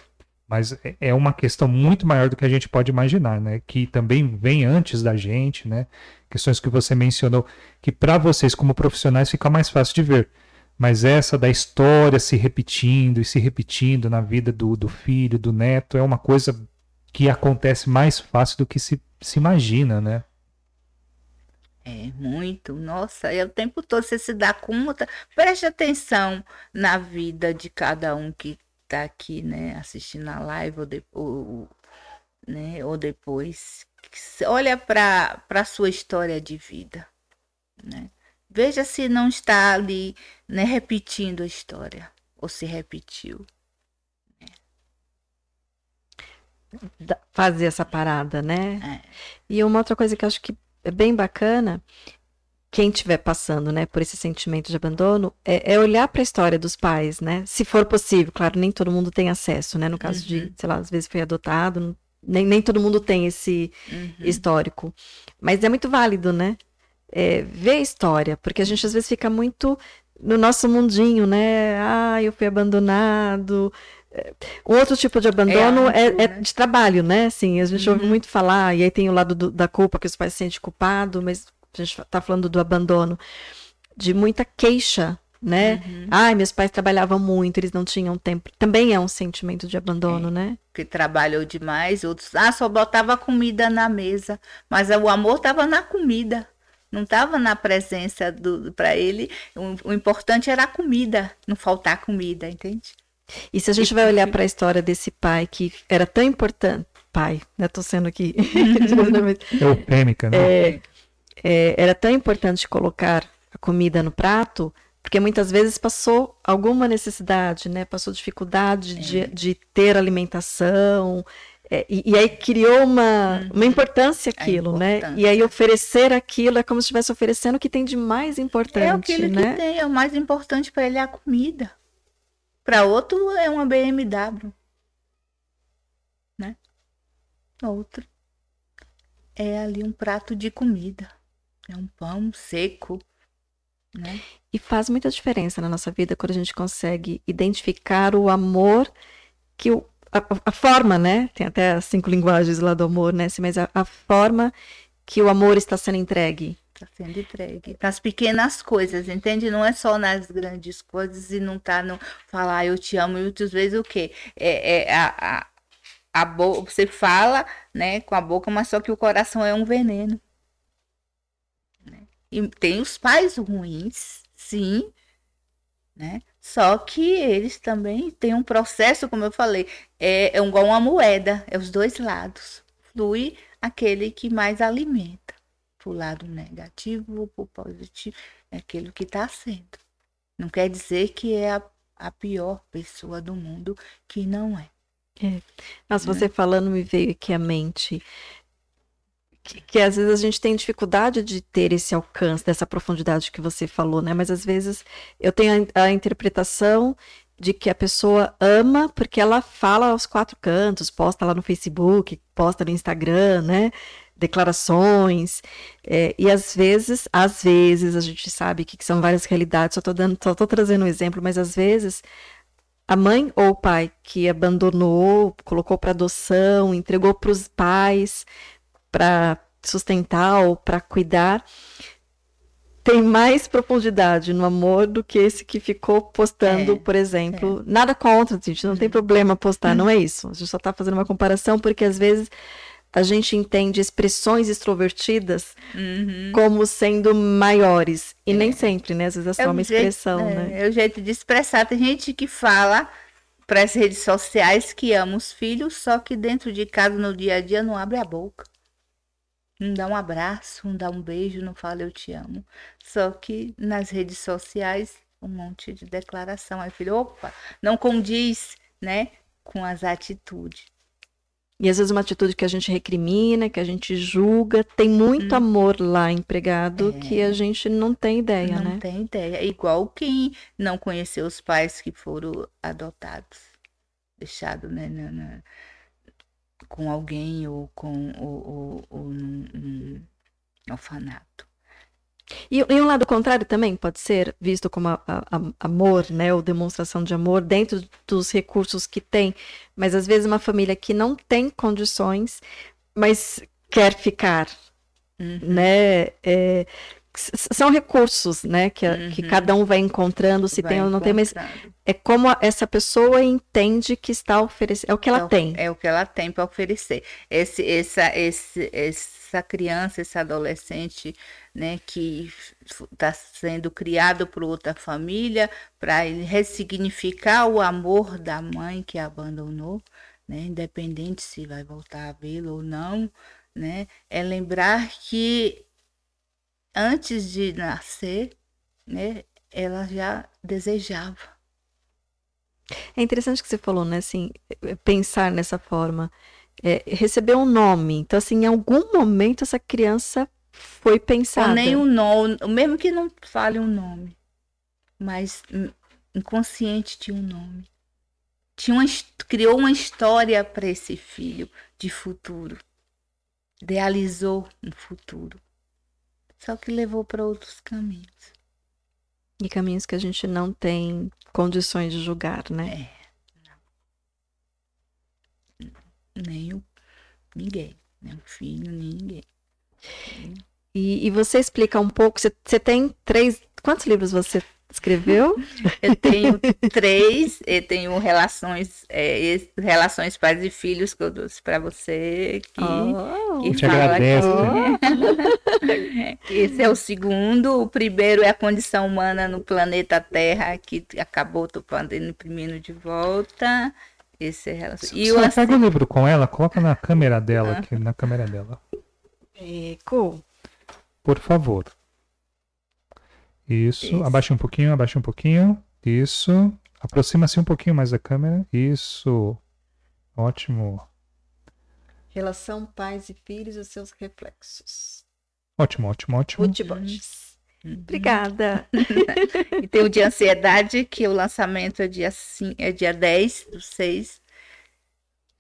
Mas é- é uma questão muito maior do que a gente pode imaginar, né? Que também vem antes da gente, né? Questões que você mencionou, que para vocês como profissionais fica mais fácil de ver. Mas essa da história se repetindo e se repetindo na vida do, do filho, do neto, é uma coisa que acontece mais fácil do que se, se imagina, né? É, muito. Nossa, é o tempo todo você se dá conta. Preste atenção na vida de cada um que está aqui, né? Assistindo a live ou, de, ou, né, ou depois. Olha para a sua história de vida, né? Veja se não está ali, né, repetindo a história ou se repetiu. Fazer essa parada, né? É. E uma outra coisa que eu acho que é bem bacana, quem estiver passando, né, por esse sentimento de abandono, é, é olhar para a história dos pais, né? Se for possível, claro, nem todo mundo tem acesso, né? No caso uhum. de, sei lá, às vezes foi adotado, nem, nem todo mundo tem esse uhum. histórico. Mas é muito válido, né? É, ver a história, porque a gente às vezes fica muito no nosso mundinho, né? Ah, eu fui abandonado, um outro tipo de abandono é, é, é de trabalho, né? Assim, a gente uhum. ouve muito falar, e aí tem o lado do, da culpa, que os pais se sentem culpados, mas a gente está falando do abandono, de muita queixa, né? Uhum. Ai, meus pais trabalhavam muito, eles não tinham tempo. Também é um sentimento de abandono, é, né? Que trabalhou demais, outros, ah, só botava comida na mesa, mas o amor estava na comida. Não estava na presença do para ele. O, o importante era a comida, não faltar comida, entende? E se a gente vai olhar para a história desse pai que era tão importante, pai, né? Tô sendo aqui eufêmica, né? É, é, era tão importante colocar a comida no prato, porque muitas vezes passou alguma necessidade, né? Passou dificuldade de, de ter alimentação. É, e, e, aí criou uma, uhum. uma importância aquilo, né? E aí oferecer aquilo é como se estivesse oferecendo o que tem de mais importante, é aquilo né? que tem, é o mais importante para ele é a comida. Para outro é uma BMW, né? Outro é ali um prato de comida, é um pão seco, né? E faz muita diferença na nossa vida quando a gente consegue identificar o amor que o, a, a, forma, né? Tem até as cinco linguagens lá do amor, né? Mas a, a forma que o amor está sendo entregue Está sendo entregue. Nas pequenas coisas, entende? Não é só nas grandes coisas e não tá no falar eu te amo. E muitas vezes o quê? É, é a, a, a boca, você fala né, com a boca, mas só que o coração é um veneno. E tem os pais ruins, sim, né? Só que eles também têm um processo, como eu falei, é, é igual uma moeda, é os dois lados. Flui aquele que mais alimenta para o lado negativo ou para o positivo, é aquilo que está sendo. Não quer dizer que é a, a pior pessoa do mundo, que não é. é. Mas né? você falando me veio aqui à mente que, que, às vezes a gente tem dificuldade de ter esse alcance, dessa profundidade que você falou, né? Mas às vezes eu tenho a, a interpretação de que a pessoa ama porque ela fala aos quatro cantos, posta lá no Facebook, posta no Instagram, né? declarações, é, e às vezes, às vezes, a gente sabe que, que são várias realidades, só estou dando, só tô trazendo um exemplo, mas às vezes a mãe ou o pai que abandonou, colocou para adoção, entregou para os pais para sustentar ou para cuidar, tem mais profundidade no amor do que esse que ficou postando, é, por exemplo. É. Nada contra, gente, não tem uhum. problema postar, não é isso. A gente só está fazendo uma comparação porque às vezes a gente entende expressões extrovertidas uhum. como sendo maiores. E é. nem sempre, né? Às vezes é só é uma jeito, expressão, é, né? É o jeito de expressar. Tem gente que fala para as redes sociais que ama os filhos, só que dentro de casa, no dia a dia, não abre a boca. Não dá um abraço, não dá um beijo, não fala eu te amo. Só que nas redes sociais, um monte de declaração. Aí, filho, opa, não condiz, né, com as atitudes. E às vezes uma atitude que a gente recrimina, que a gente julga, tem muito hum. amor lá empregado é. que a gente não tem ideia, não né? Não tem ideia. É igual quem não conheceu os pais que foram adotados, deixados né, na, na, com alguém ou com ou, ou, ou num, num orfanato. E, e, um lado contrário também pode ser visto como a, a, a amor, né, ou demonstração de amor dentro dos recursos que tem, mas às vezes uma família que não tem condições, mas quer ficar, uhum. né, é, são recursos, né, que, uhum. que cada um vai encontrando, se vai tem ou não tem, mas é como essa pessoa entende que está oferecendo, é o que ela é o, tem. É o que ela tem para oferecer. Esse, essa, esse, essa criança, esse adolescente, né, que está sendo criado por outra família, para ressignificar o amor da mãe que abandonou, né, independente se vai voltar a vê-lo ou não, né, é lembrar que antes de nascer, né, ela já desejava. É interessante que você falou, né? Assim, pensar nessa forma. É, receber um nome. Então, assim, em algum momento essa criança foi pensada. Ou nem um nome, mesmo que não fale um nome, mas inconsciente tinha um nome. Tinha uma, criou uma história para esse filho de futuro. Idealizou um futuro só que levou para outros caminhos. E caminhos que a gente não tem condições de julgar, né? É. Nem o, ninguém, nem o filho, nem ninguém. E, e você explica um pouco, você, você tem três, quantos livros você escreveu? Eu tenho três, eu tenho relações, é, relações pais e filhos que eu trouxe para você. Que, oh, que te agradeço. Que... Esse é o segundo. O primeiro é a condição humana no planeta Terra, que acabou, estou imprimindo de volta. Esse é relação. E Só pega o livro com ela, coloca na câmera dela, ah. aqui, na câmera dela. Eco. Por favor. Isso. Isso. Abaixa um pouquinho, abaixa um pouquinho. Isso. Aproxima-se um pouquinho mais da câmera. Isso. Ótimo. Relação pais e filhos e seus reflexos. Ótimo, ótimo, ótimo. Ruth Borges. Uhum. Obrigada. e tem o de ansiedade, que o lançamento é dia, sim, é dia 10 do 6.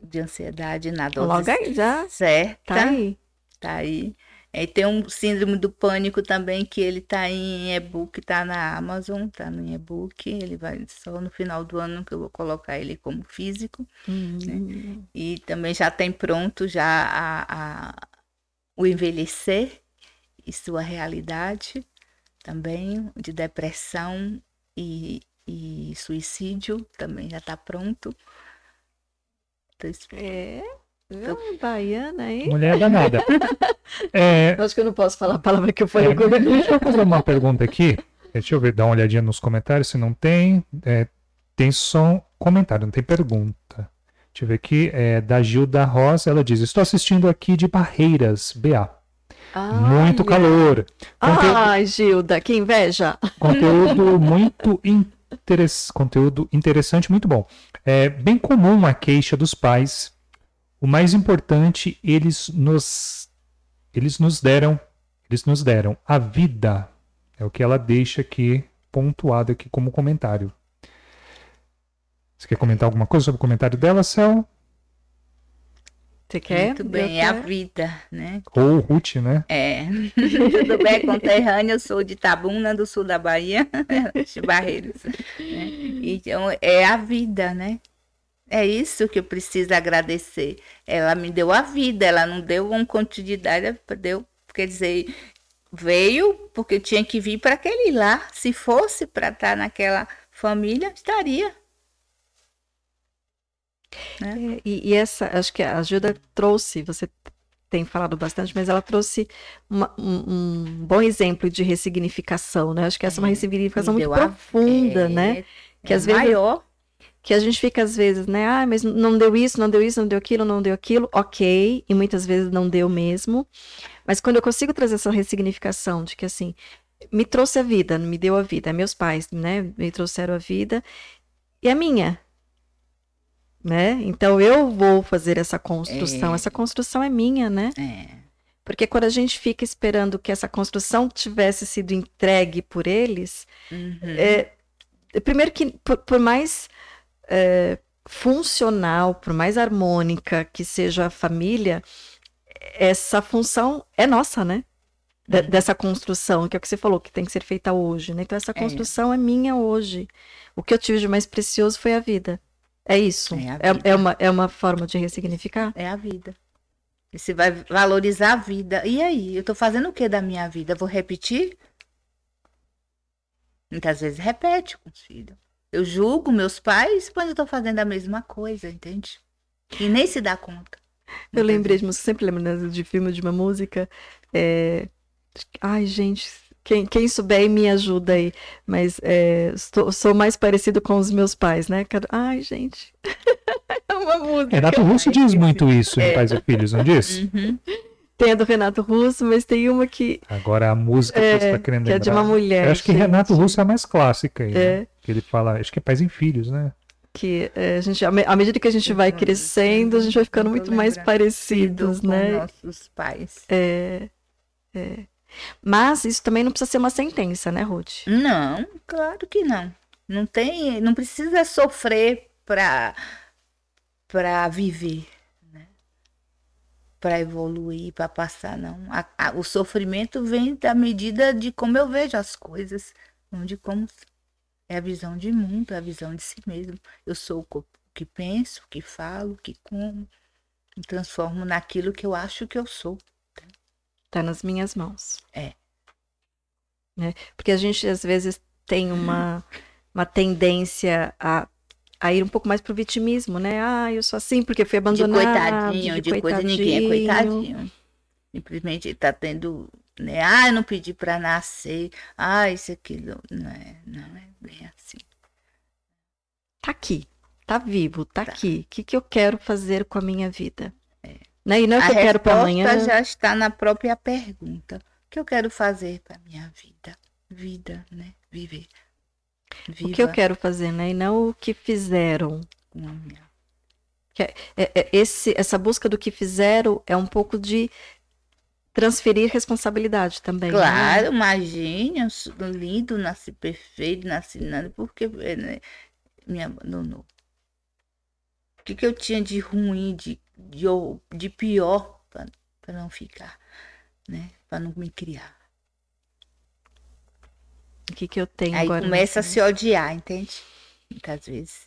De ansiedade na dose Logo aí já. Certa. Tá aí. Tá aí. E tem um síndrome do pânico também, que ele tá em e-book, tá na Amazon, tá no e-book. Ele vai só no final do ano que eu vou colocar ele como físico. Uhum. Né? E também já tem pronto já a, a, o envelhecer e sua realidade também, de depressão e, e suicídio, também já está pronto. Então, é. Tô... Baiana aí. Mulher danada. é... Acho que eu não posso falar a palavra que eu falei. É, deixa eu fazer uma pergunta aqui. Deixa eu ver, dar uma olhadinha nos comentários. Se não tem, é, tem só comentário, não tem pergunta. Deixa eu ver aqui. É, da Gilda Rosa, ela diz: Estou assistindo aqui de Barreiras, BA. muito calor. Conteúdo... Ai, Gilda, que inveja. Conteúdo muito interess... conteúdo interessante, muito bom. É bem comum a queixa dos pais o mais importante, eles nos eles nos deram, eles nos deram a vida. É o que ela deixa aqui pontuado aqui como comentário. Você quer comentar alguma coisa sobre o comentário dela, Cel? Você quer? Muito bem, é a vida, né? Ou Ruth, né? É. Tudo bem, conterrânea, eu sou de Tabuna, do sul da Bahia, de Barreiros. Né? Então, é a vida, né? É isso que eu preciso agradecer. Ela me deu a vida, ela não deu uma quantidade, deu, quer dizer, veio porque tinha que vir para aquele lá. Se fosse para estar naquela família, estaria. Né? É, e, e, essa, acho que a ajuda trouxe, você tem falado bastante, mas ela trouxe uma, um, um, bom exemplo de ressignificação, né? Acho que essa é uma é, ressignificação muito profunda, a... né? é, né? Que é às vezes maior que a gente fica às vezes, né? Ah, mas não deu isso, não deu isso, não deu aquilo, não deu aquilo. Ok, e muitas vezes não deu mesmo. Mas quando eu consigo trazer essa ressignificação de que assim, me trouxe a vida, me deu a vida, meus pais, né, me trouxeram a vida e a minha, né? Então eu vou fazer essa construção. É. Essa construção é minha, né? É. Porque quando a gente fica esperando que essa construção tivesse sido entregue por eles, uhum. é, primeiro que por, por mais é, funcional, por mais harmônica que seja a família, essa função é nossa, né? De, uhum. dessa construção, que é o que você falou, que tem que ser feita hoje, né? Então, essa é. construção é. é minha hoje. O que eu tive de mais precioso foi a vida. É isso? É, é, é, uma, é uma forma de ressignificar? É a vida. E você vai valorizar a vida. E aí? Eu tô fazendo o que da minha vida? Vou repetir Muitas vezes repete com os filhos. Eu julgo meus pais quando eu tô fazendo a mesma coisa, entende? E nem se dá conta. Eu lembrei de música, sempre lembro né, de filme de uma música. é, Ai, gente, quem, quem souber me ajuda aí. Mas é, sou, sou mais parecido com os meus pais, né? Ai, gente. É uma música. Renato Russo diz muito isso em Pais e Filhos, não diz? Uhum. Tem a do Renato Russo, mas tem uma que, Agora a música que você está querendo que é lembrar. de uma mulher. Eu acho que gente, Renato Russo é a mais clássica aí, né? Que ele fala, acho que é Pais e Filhos, né? Que é, a gente, à me- à medida que a gente vai crescendo, a gente vai ficando muito mais parecidos, com né? nossos pais. É, é. Mas isso também não precisa ser uma sentença, né, Ruth? Não, claro que não. Não tem, não precisa sofrer para para viver, né? Para evoluir, para passar, não. A- a- o sofrimento vem da medida de como eu vejo as coisas, não de como é a visão de mundo, é a visão de si mesmo. Eu sou o que penso, que falo, que como, me transformo naquilo que eu acho que eu sou. Tá nas minhas mãos. É. Né? Porque a gente às vezes tem uma, uma tendência a, a ir um pouco mais pro vitimismo, né? Ah, eu sou assim porque fui de abandonado. coitadinho, de, coisa ninguém é coitadinho. Simplesmente tá tendo, né? Ah, eu não pedi para nascer. Ah, isso aquilo, não é, não é bem assim. Tá aqui, tá vivo, tá, Tá. aqui. O que, que eu quero fazer com a minha vida? É. Né? E não é o A que eu quero para amanhã. já está na própria pergunta. O que eu quero fazer para minha vida? Vida, né? Viver. O que eu quero fazer, né? E não o que fizeram. a minha- É- é- esse, essa busca do que fizeram é um pouco de transferir responsabilidade também. né? Claro, imagine, eu sou lindo, nasci perfeito, nasci nada, porque né, me abandonou. O que, que eu tinha de ruim, de, de, de pior para não ficar, né? Para não me criar. O que, que eu tenho Aí agora? começa a se odiar, entende? Muitas vezes.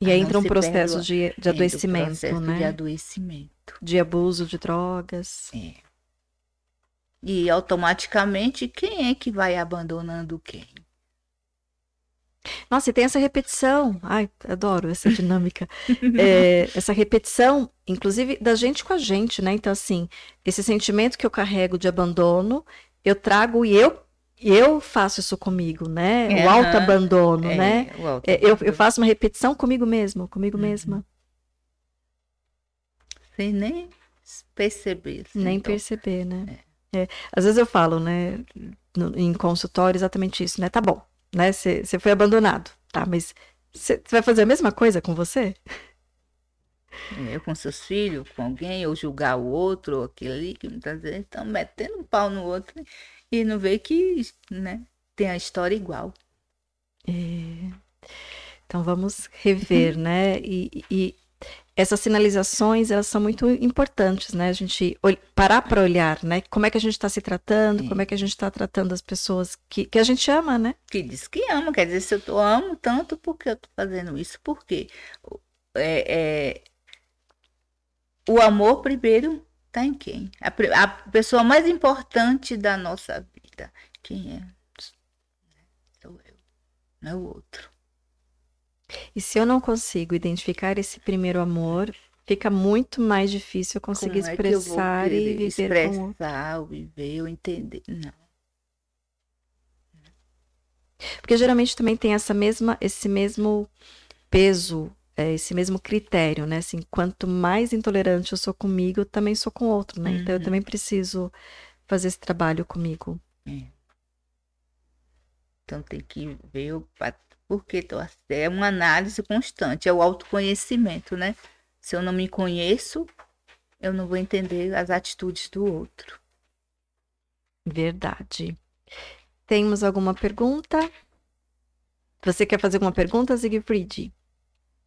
E aí entra um processo perdoa. de, de Entra adoecimento, processo né? De adoecimento. De abuso de drogas. É. E automaticamente, quem é que vai abandonando quem? Nossa, e tem essa repetição. Ai, adoro essa dinâmica. É, essa repetição, inclusive, da gente com a gente, né? Então, assim, esse sentimento que eu carrego de abandono, eu trago e eu, eu faço isso comigo, né? O Aham. autoabandono, né? É, o auto- É, eu, eu faço uma repetição comigo mesmo, comigo Uhum. mesma. Sem nem perceber. assim, Nem então. perceber, né? É, Às vezes eu falo, né, no- em consultório, exatamente isso, né? Tá bom, né? Você foi abandonado, tá? Mas você vai fazer a mesma coisa com você? É, com seus filhos, com alguém, ou julgar o outro, ou aquele ali, que muitas vezes estão metendo um pau no outro e não vê que, né, tem a história igual. É. Então vamos rever, né? E, e essas sinalizações, elas são muito importantes, né? A gente parar para olhar, né? Como é que a gente está se tratando, Sim. como é que a gente está tratando as pessoas que, que a gente ama, né? Que diz que ama, quer dizer, se eu tô, amo tanto, por que eu tô fazendo isso? Por quê? É, é, o amor primeiro tá em quem? A, a pessoa mais importante da nossa vida. Quem é? Sou eu, não é o outro. E se eu não consigo identificar esse primeiro amor, fica muito mais difícil eu conseguir é expressar e viver com expressar, ou viver, ou entender. Não. Porque geralmente também tem essa mesma, esse mesmo peso, é, esse mesmo critério, né? Assim, quanto mais intolerante eu sou comigo, eu também sou com o outro, né? Então eu Uhum. também preciso fazer esse trabalho comigo. Então tem que ver o pa- por que tô assim. É uma análise constante, é o autoconhecimento, né? Se eu não me conheço, eu não vou entender as atitudes do outro. Verdade. Temos alguma pergunta? Você quer fazer alguma pergunta, Siegfried?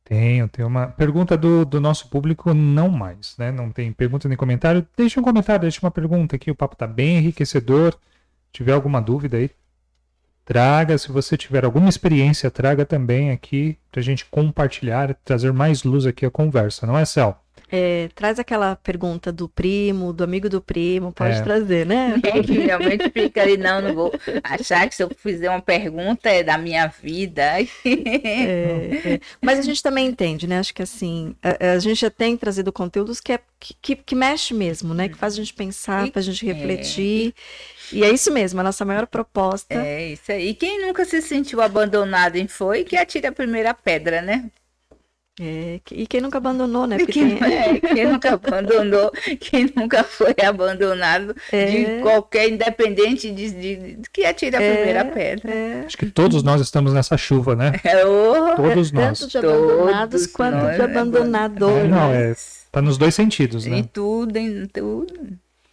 Tenho, tem uma pergunta do, do nosso público, não mais, né? Não tem pergunta nem comentário. Deixa um comentário, deixa uma pergunta aqui. O papo tá bem enriquecedor. Se tiver alguma dúvida aí, traga. Se você tiver alguma experiência, traga também aqui pra gente compartilhar, trazer mais luz aqui à conversa, não é, Cel? É, traz aquela pergunta do primo, do amigo do primo, pode É. trazer, né? É, que realmente fica ali, não, não vou achar que se eu fizer uma pergunta é da minha vida. É, é. Mas a gente também entende, né? Acho que assim, a, a gente já tem trazido conteúdos que, é, que, que, mexe mesmo, né? Que faz a gente pensar, faz a gente é. refletir. E é isso mesmo, a nossa maior proposta. É isso aí. E quem nunca se sentiu abandonado em foi, que atire a primeira pedra, né? É, e quem nunca abandonou, né? Quem, tem- é, quem nunca abandonou, quem nunca foi abandonado É. de qualquer independente de, de- de que atire a É. primeira pedra. é, Acho que todos nós estamos nessa chuva, né? É o Todos nós. tanto de abandonados Todos quanto de abandonadores. É, não, é, tá nos dois sentidos, em né? tudo, em tudo.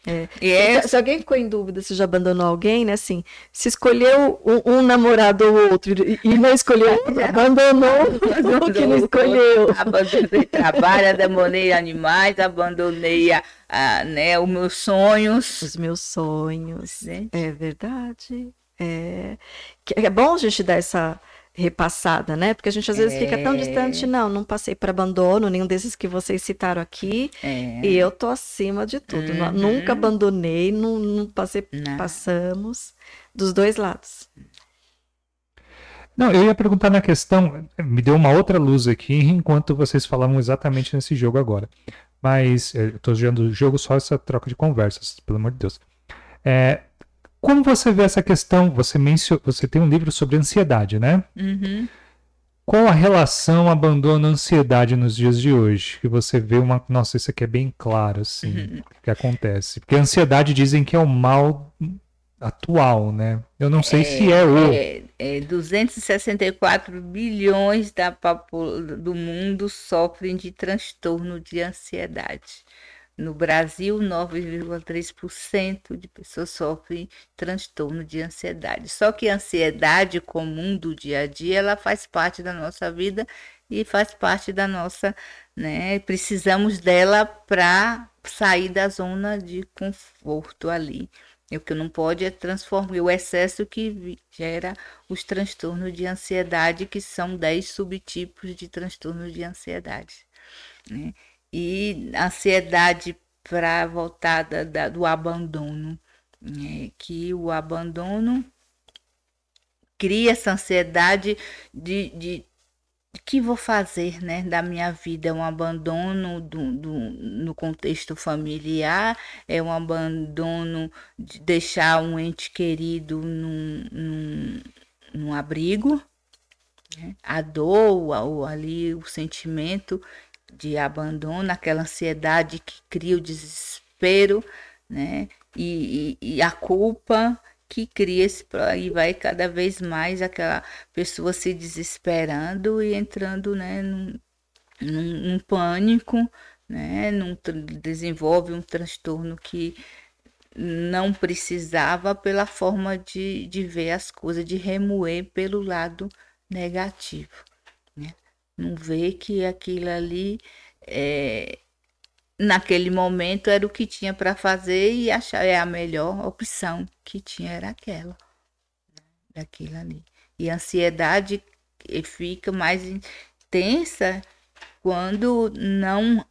É. É Se, se alguém ficou em dúvida se já abandonou alguém, né? Assim, se escolheu um, um namorado ou outro e, e não escolheu, abandonou o que não escolheu. Abandonei trabalho, abandonei animais, abandonei a, a, né, os meus sonhos. Os meus sonhos. Né? É verdade. É, que é bom a gente dar essa repassada, né? Porque a gente às vezes fica tão É. distante, não, não passei por abandono, nenhum desses que vocês citaram aqui, É, e eu tô acima de tudo. Uhum. Nunca abandonei, não, não passei, Não. passamos dos dois lados. Não, eu ia perguntar na questão, me deu uma outra luz aqui enquanto vocês falavam exatamente nesse jogo agora. Mas eh, eu tô jogando o jogo só essa troca de conversas, pelo amor de Deus. É, como você vê essa questão? Você mencio, você tem um livro sobre ansiedade, né? uhum. Qual a relação abandono-ansiedade nos dias de hoje? Que você vê uma. Nossa, isso aqui é bem claro, assim, o que acontece. Porque a ansiedade dizem que é o mal atual, né? Eu não sei se é o. É, é, 264 bilhões da do mundo sofrem de transtorno de ansiedade. No Brasil, 9,3% de pessoas sofrem transtorno de ansiedade. Só que a ansiedade comum do dia a dia, ela faz parte da nossa vida e faz parte da nossa, né? Precisamos dela para sair da zona de conforto ali. E o que não pode é transformar o excesso que gera os transtornos de ansiedade, que são 10 subtipos de transtorno de ansiedade. né? E ansiedade para voltada da- do abandono, né? que o abandono cria essa ansiedade de, de que vou fazer né, da minha vida? É um abandono do, do, no contexto familiar, é um abandono de deixar um ente querido num, num, num abrigo, né? a dor, o, o- ali o sentimento de abandono, aquela ansiedade que cria o desespero, né? E, e, e a culpa que cria esse e vai cada vez mais aquela pessoa se desesperando e entrando, né, num, num, num pânico, né, num, desenvolve um transtorno que não precisava pela forma de, de ver as coisas, de remoer pelo lado negativo. Né? Não vê que aquilo ali, é, naquele momento, era o que tinha para fazer e achar é a melhor opção que tinha era aquela, né? daquilo ali. E a ansiedade fica mais intensa quando não,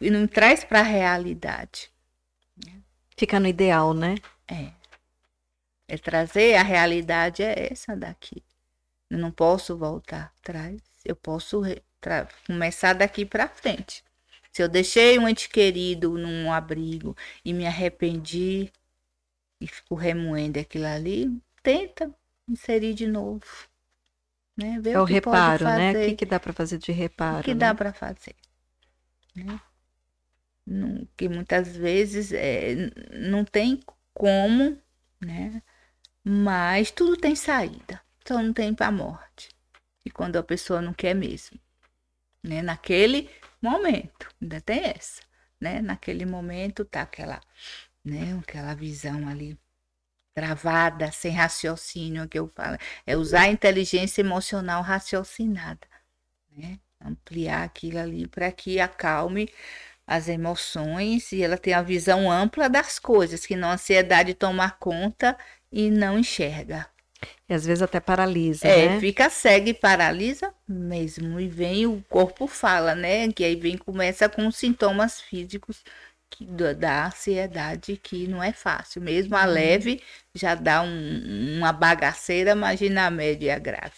não traz para a realidade. Fica no ideal, né? É. É trazer a realidade é essa daqui. Eu não posso voltar atrás. Eu posso começar daqui para frente. Se eu deixei um ente querido num abrigo e me arrependi e fico remoendo aquilo ali, tenta inserir de novo. Né? Ver É o que pode reparo, né? O que, que dá para fazer de reparo? O que né? dá para fazer? Né? Não- que muitas vezes é, não tem como, né? Mas tudo tem saída, só não tem para morte. E quando a pessoa não quer mesmo, né? Naquele momento, ainda tem essa, né? Naquele momento tá aquela, né? Aquela visão ali travada, sem raciocínio, que eu falo, é usar a inteligência emocional raciocinada, né? Ampliar aquilo ali para que acalme as emoções e ela tenha a visão ampla das coisas, que não a ansiedade tomar conta e não enxerga. E às vezes até paralisa, É, né? fica cego e paralisa mesmo. E vem, o corpo fala, né? Que aí vem, começa com sintomas físicos que, da, da ansiedade, que não é fácil. Mesmo a leve já dá um- uma bagaceira, imagina a média e a grave.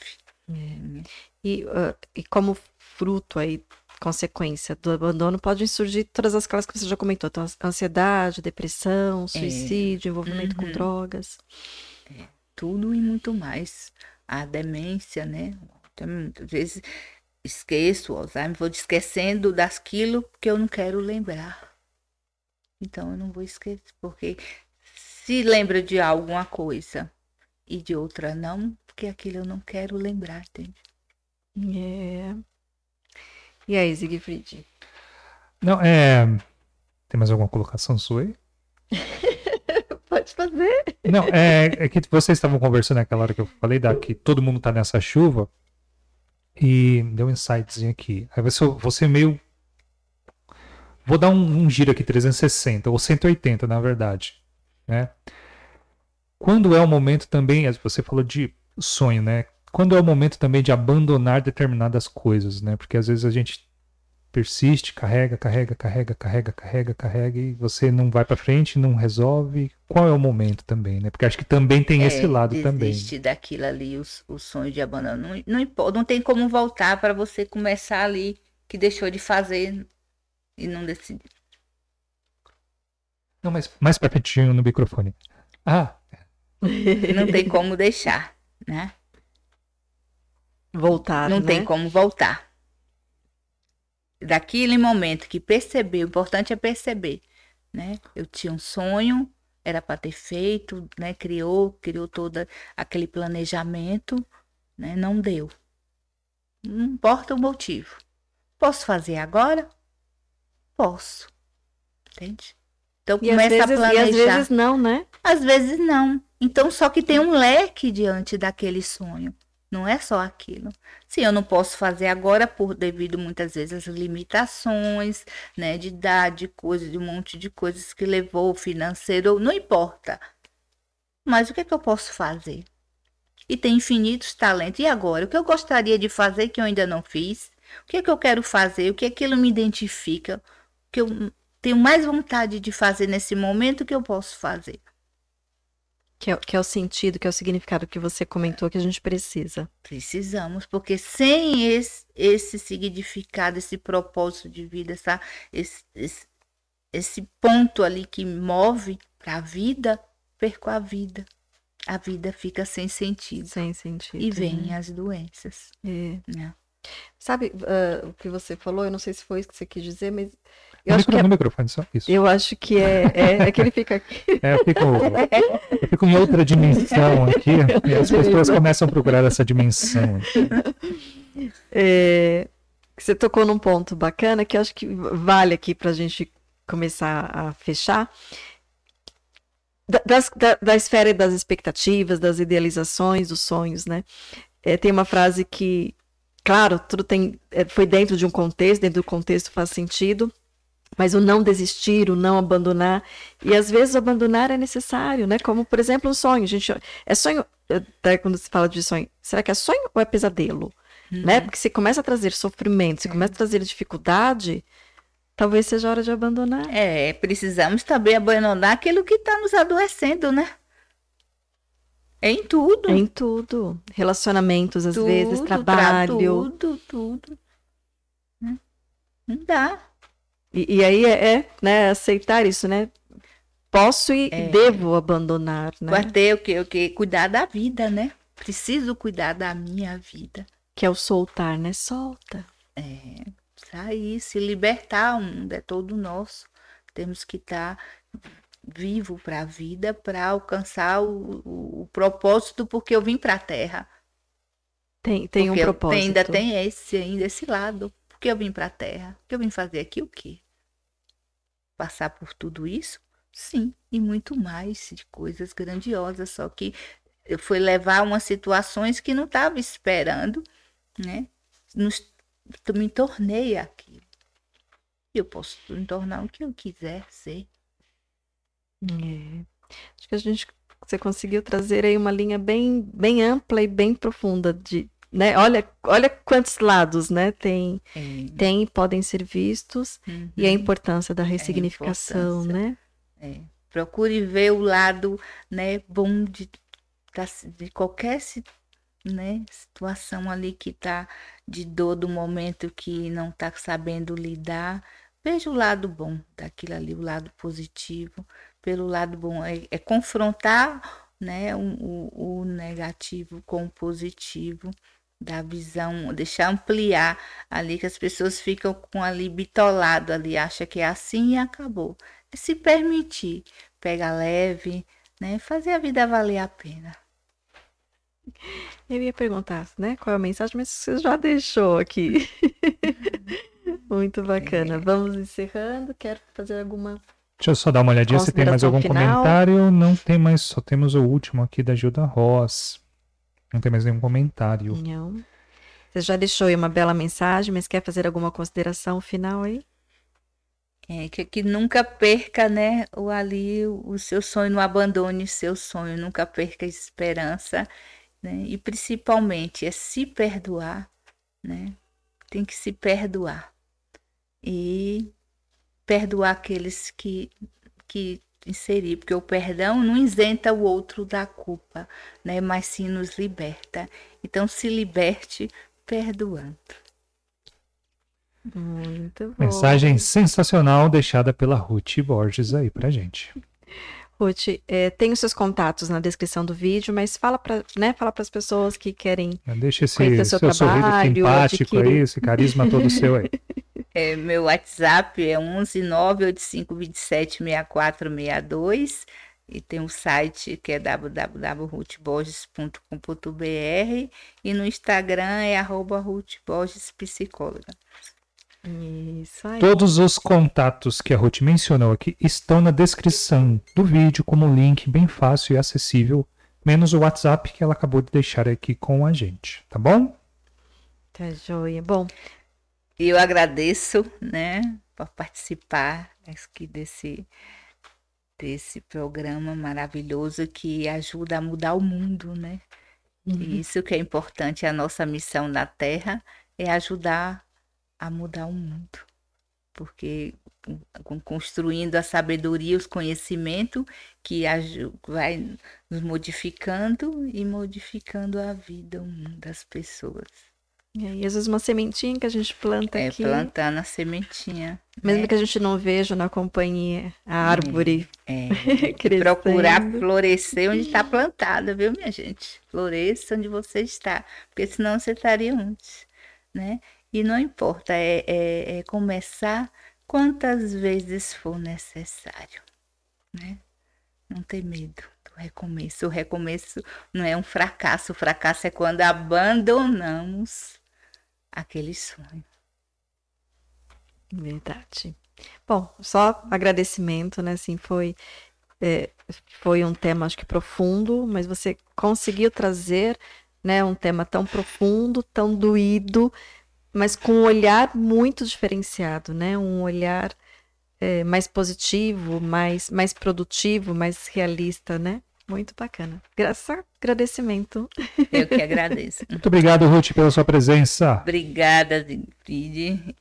E, ah, e como fruto aí, consequência do abandono, podem surgir todas as aquelas que você já comentou. Então, ansiedade, depressão, suicídio, envolvimento com Uhum. drogas. Tudo e muito mais. A demência, né? Também, muitas vezes esqueço o Alzheimer, vou esquecendo daquilo que eu não quero lembrar. Então eu não vou esquecer, porque se lembra de alguma coisa e de outra não, porque aquilo eu não quero lembrar, entende? É. E aí, Siegfried? Não, é. Tem mais alguma colocação sua aí? Pode fazer. Não, é, é que vocês estavam conversando naquela hora que eu falei da, que todo mundo tá nessa chuva e deu um insightzinho aqui. Aí você, você meio. Vou dar um, um giro aqui 360, ou 180, na verdade. Né? Quando é o momento também, você falou de sonho, né? Quando é o momento também de abandonar determinadas coisas, né? Porque às vezes a gente persiste, carrega, carrega, carrega, carrega, carrega, carrega e você não vai pra frente, não resolve. Qual é o momento também, né? Porque acho que também tem esse É, lado também. Desiste daquilo ali, os- o, sonho de abandono. Não, não, não tem como voltar para você começar ali que deixou de fazer e não decidiu. Não, mas mais pra pertinho no microfone. Ah, Não tem como deixar, né? Voltar, Não né? tem como voltar. Daquele momento que percebeu, o importante é perceber, né? Eu tinha um sonho, era para ter feito, né? Criou, criou todo aquele planejamento, né? Não deu. Não importa o motivo. Posso fazer agora? Posso. Entende? Então E começa a vezes, e planejar. às vezes não, né? Às vezes não. Então, só que tem um leque diante daquele sonho. Não é só aquilo. Sim, eu não posso fazer agora por devido muitas vezes às limitações, né, de idade, coisas, de um monte de coisas que levou financeiro, não importa. Mas o que é que eu posso fazer? E tem infinitos talentos. E agora, o que eu gostaria de fazer que eu ainda não fiz? O que é que eu quero fazer? O que aquilo me identifica? O que eu tenho mais vontade de fazer nesse momento que eu posso fazer? Que é, que é o sentido, que é o significado que você comentou que a gente precisa. Precisamos, porque sem esse, esse significado, esse propósito de vida, essa, esse, esse, esse ponto ali que move para a vida, perco a vida. A vida fica sem sentido. Sem sentido. E né? vêm as doenças. É. Né? Sabe ah, o que você falou? Eu não sei se foi isso que você quis dizer, mas eu no, acho que micro, é, no microfone, só isso. eu acho que é, é, é que ele fica aqui. É, eu, fico, eu fico em outra dimensão aqui e as pessoas começam a procurar essa dimensão. É, que você tocou num ponto bacana que eu acho que vale aqui para a gente começar a fechar. Da, das- da, da esfera das expectativas, das idealizações, dos sonhos, né? É, tem uma frase que, claro, tudo tem, é, foi dentro de um contexto, dentro do contexto faz sentido, mas o não desistir, o não abandonar, e às vezes abandonar é necessário, né? Como, por exemplo, um sonho. A gente, é sonho, até quando se fala de sonho, será que é sonho ou é pesadelo? Né? Porque se começa a trazer sofrimento, se começa a trazer dificuldade, talvez seja hora de abandonar. É, precisamos também abandonar aquilo que está nos adoecendo, né? É em tudo. Em tudo. Relacionamentos, às tudo, vezes, tra- trabalho. Tudo, tudo. Não dá. E, e aí é, é, né, aceitar isso, né? Posso e É. devo abandonar, né? Vai ter o que, o que? Cuidar da vida, né? Preciso cuidar da minha vida. Que é o soltar, né? Solta. É, sair, se libertar, o mundo é todo nosso. Temos que estar vivo para a vida, para alcançar o, o, o propósito porque eu vim para a Terra. Tem, tem um eu- propósito. ainda tem esse, ainda esse lado. Porque eu vim para a Terra. Porque eu vim fazer aqui o quê? Passar por tudo isso? Sim, e muito mais de coisas grandiosas, só que eu fui levar umas situações que não estava esperando, né? Nos, eu me tornei aquilo. Eu posso me tornar o que eu quiser ser. É. Acho que a gente Você conseguiu trazer aí uma linha bem, bem ampla e bem profunda de, né? Olha, olha quantos lados, né? Tem, É, tem e podem ser vistos uhum. e a importância da ressignificação, importância. né? É, procure ver o lado né, bom de, de qualquer né, situação ali que está de dor do momento que não está sabendo lidar. Veja o lado bom daquilo ali, o lado positivo. Pelo lado bom, é, é confrontar né, o, o- o negativo com o positivo da visão, deixar ampliar ali que as pessoas ficam com ali bitolado ali, acha que é assim e acabou é se permitir, pegar leve, né? Fazer a vida valer a pena. Eu ia perguntar, né? Qual é a mensagem, mas você já deixou aqui. Muito bacana. Vamos encerrando. Quero fazer alguma. Deixa eu só dar uma olhadinha se tem mais algum final? comentário. Não tem mais, só temos o último aqui da Gilda Ross. Não tem mais nenhum comentário. Não. Você já deixou aí uma bela mensagem, mas quer fazer alguma consideração final aí? É, que, que nunca perca, né, o ali o, o seu sonho, não abandone seu sonho, nunca perca a esperança, né? E principalmente é se perdoar, né? Tem que se perdoar. E perdoar aqueles que que inserir, porque o perdão não isenta o outro da culpa, né? Mas sim nos liberta. Então se liberte perdoando. Muito bom. Mensagem sensacional deixada pela Ruth Borges aí pra gente. Ruth, é, tem os seus contatos na descrição do vídeo, mas fala para né, fala as pessoas que querem. Deixa esse Conhecer seu seu sorriso trabalho, simpático adquirir- aí, esse carisma todo seu aí. É, meu WhatsApp é 11 98527 6462 e tem um site que é www.ruthborges.com.br e no Instagram é arroba Ruth Borges Psicóloga. Isso aí. Todos os contatos que a Ruth mencionou aqui estão na descrição do vídeo como link bem fácil e acessível, menos o WhatsApp que ela acabou de deixar aqui com a gente, tá bom? Tá joia. Bom, E eu agradeço, né, por participar aqui desse, desse programa maravilhoso que ajuda a mudar o mundo, né? E isso que é importante, a nossa missão na Terra é ajudar a mudar o mundo. Porque construindo a sabedoria, os conhecimentos que vai nos modificando e modificando a vida, o mundo das pessoas. E aí, às vezes uma sementinha que a gente planta É aqui, plantando a sementinha. mesmo né? que a gente não veja na companhia a árvore É, crescendo. procurar florescer onde está plantada, viu, minha gente? Floresça onde você está, porque senão você estaria onde, né? E não importa, é, é- é começar quantas vezes for necessário, né? Não ter medo do recomeço. O recomeço não é um fracasso, o fracasso é quando abandonamos aquele sonho. Verdade. Bom, só agradecimento, né? Assim, foi, é, foi um tema, acho que profundo, mas você conseguiu trazer, né, um tema tão profundo, tão doído, mas com um olhar muito diferenciado, né? Um olhar é, mais positivo, mais, mais produtivo, mais realista, né? Muito bacana. Graças agradecimimento. Eu que agradeço. Muito obrigado, Ruth, pela sua presença. Obrigada, Didi.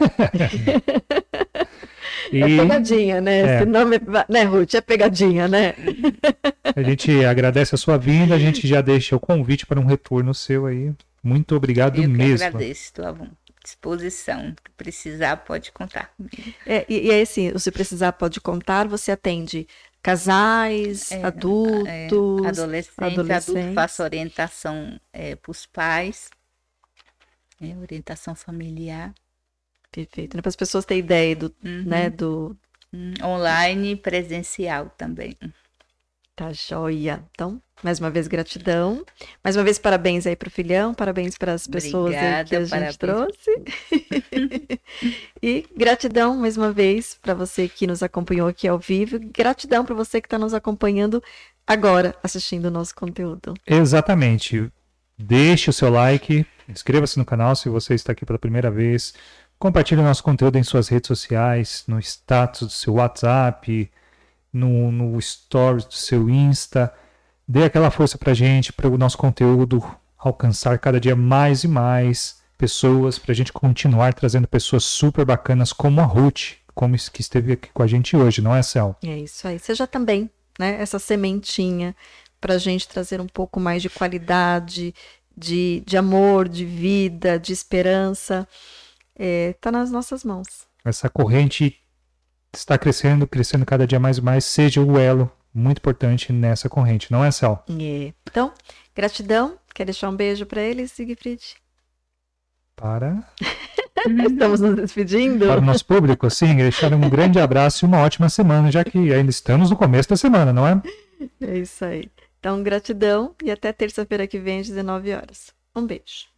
E É pegadinha, né? É. Esse nome, né, Ruth? É pegadinha, né? a gente agradece a sua vinda, a gente já deixa o convite para um retorno seu aí. Muito obrigado Eu que mesmo. agradeço, estou à disposição. Se precisar, pode contar comigo. É, e, e aí, assim, se precisar, pode contar, você atende casais, É, adultos, É, adolescente, adulto, adolescentes. faço orientação para os pais, né, orientação familiar, Perfeito. Né? Para as pessoas terem ideia do, Uhum. né, do. Hum, online e presencial também. Tá joia. Então, mais uma vez, gratidão. Mais uma vez, parabéns aí para o filhão, parabéns para as pessoas aí que a Obrigada, gente parabéns. trouxe. e gratidão mais uma vez para você que nos acompanhou aqui ao vivo. Gratidão para você que está nos acompanhando agora, assistindo o nosso conteúdo. Exatamente. Deixe o seu like, inscreva-se no canal se você está aqui pela primeira vez. Compartilhe o nosso conteúdo em suas redes sociais, no status do seu WhatsApp, no, no stories do seu Insta. Dê aquela força pra gente, para o nosso conteúdo alcançar cada dia mais e mais pessoas, para a gente continuar trazendo pessoas super bacanas como a Ruth, como que esteve aqui com a gente hoje, não é, Cel? É isso aí. Seja também, né, essa sementinha para a gente trazer um pouco mais de qualidade, de, de amor, de vida, de esperança. Está é, tá nas nossas mãos. Essa corrente está crescendo, crescendo cada dia mais e mais, seja o elo muito importante nessa corrente, não é, Cel? É. Então, gratidão. Quer deixar um beijo para eles, Siegfried? Para. estamos nos despedindo. Para o nosso público, sim, deixar um grande abraço e uma ótima semana, já que ainda estamos no começo da semana, não é? É isso aí. Então, gratidão e até terça-feira que vem às 19 horas. Um beijo.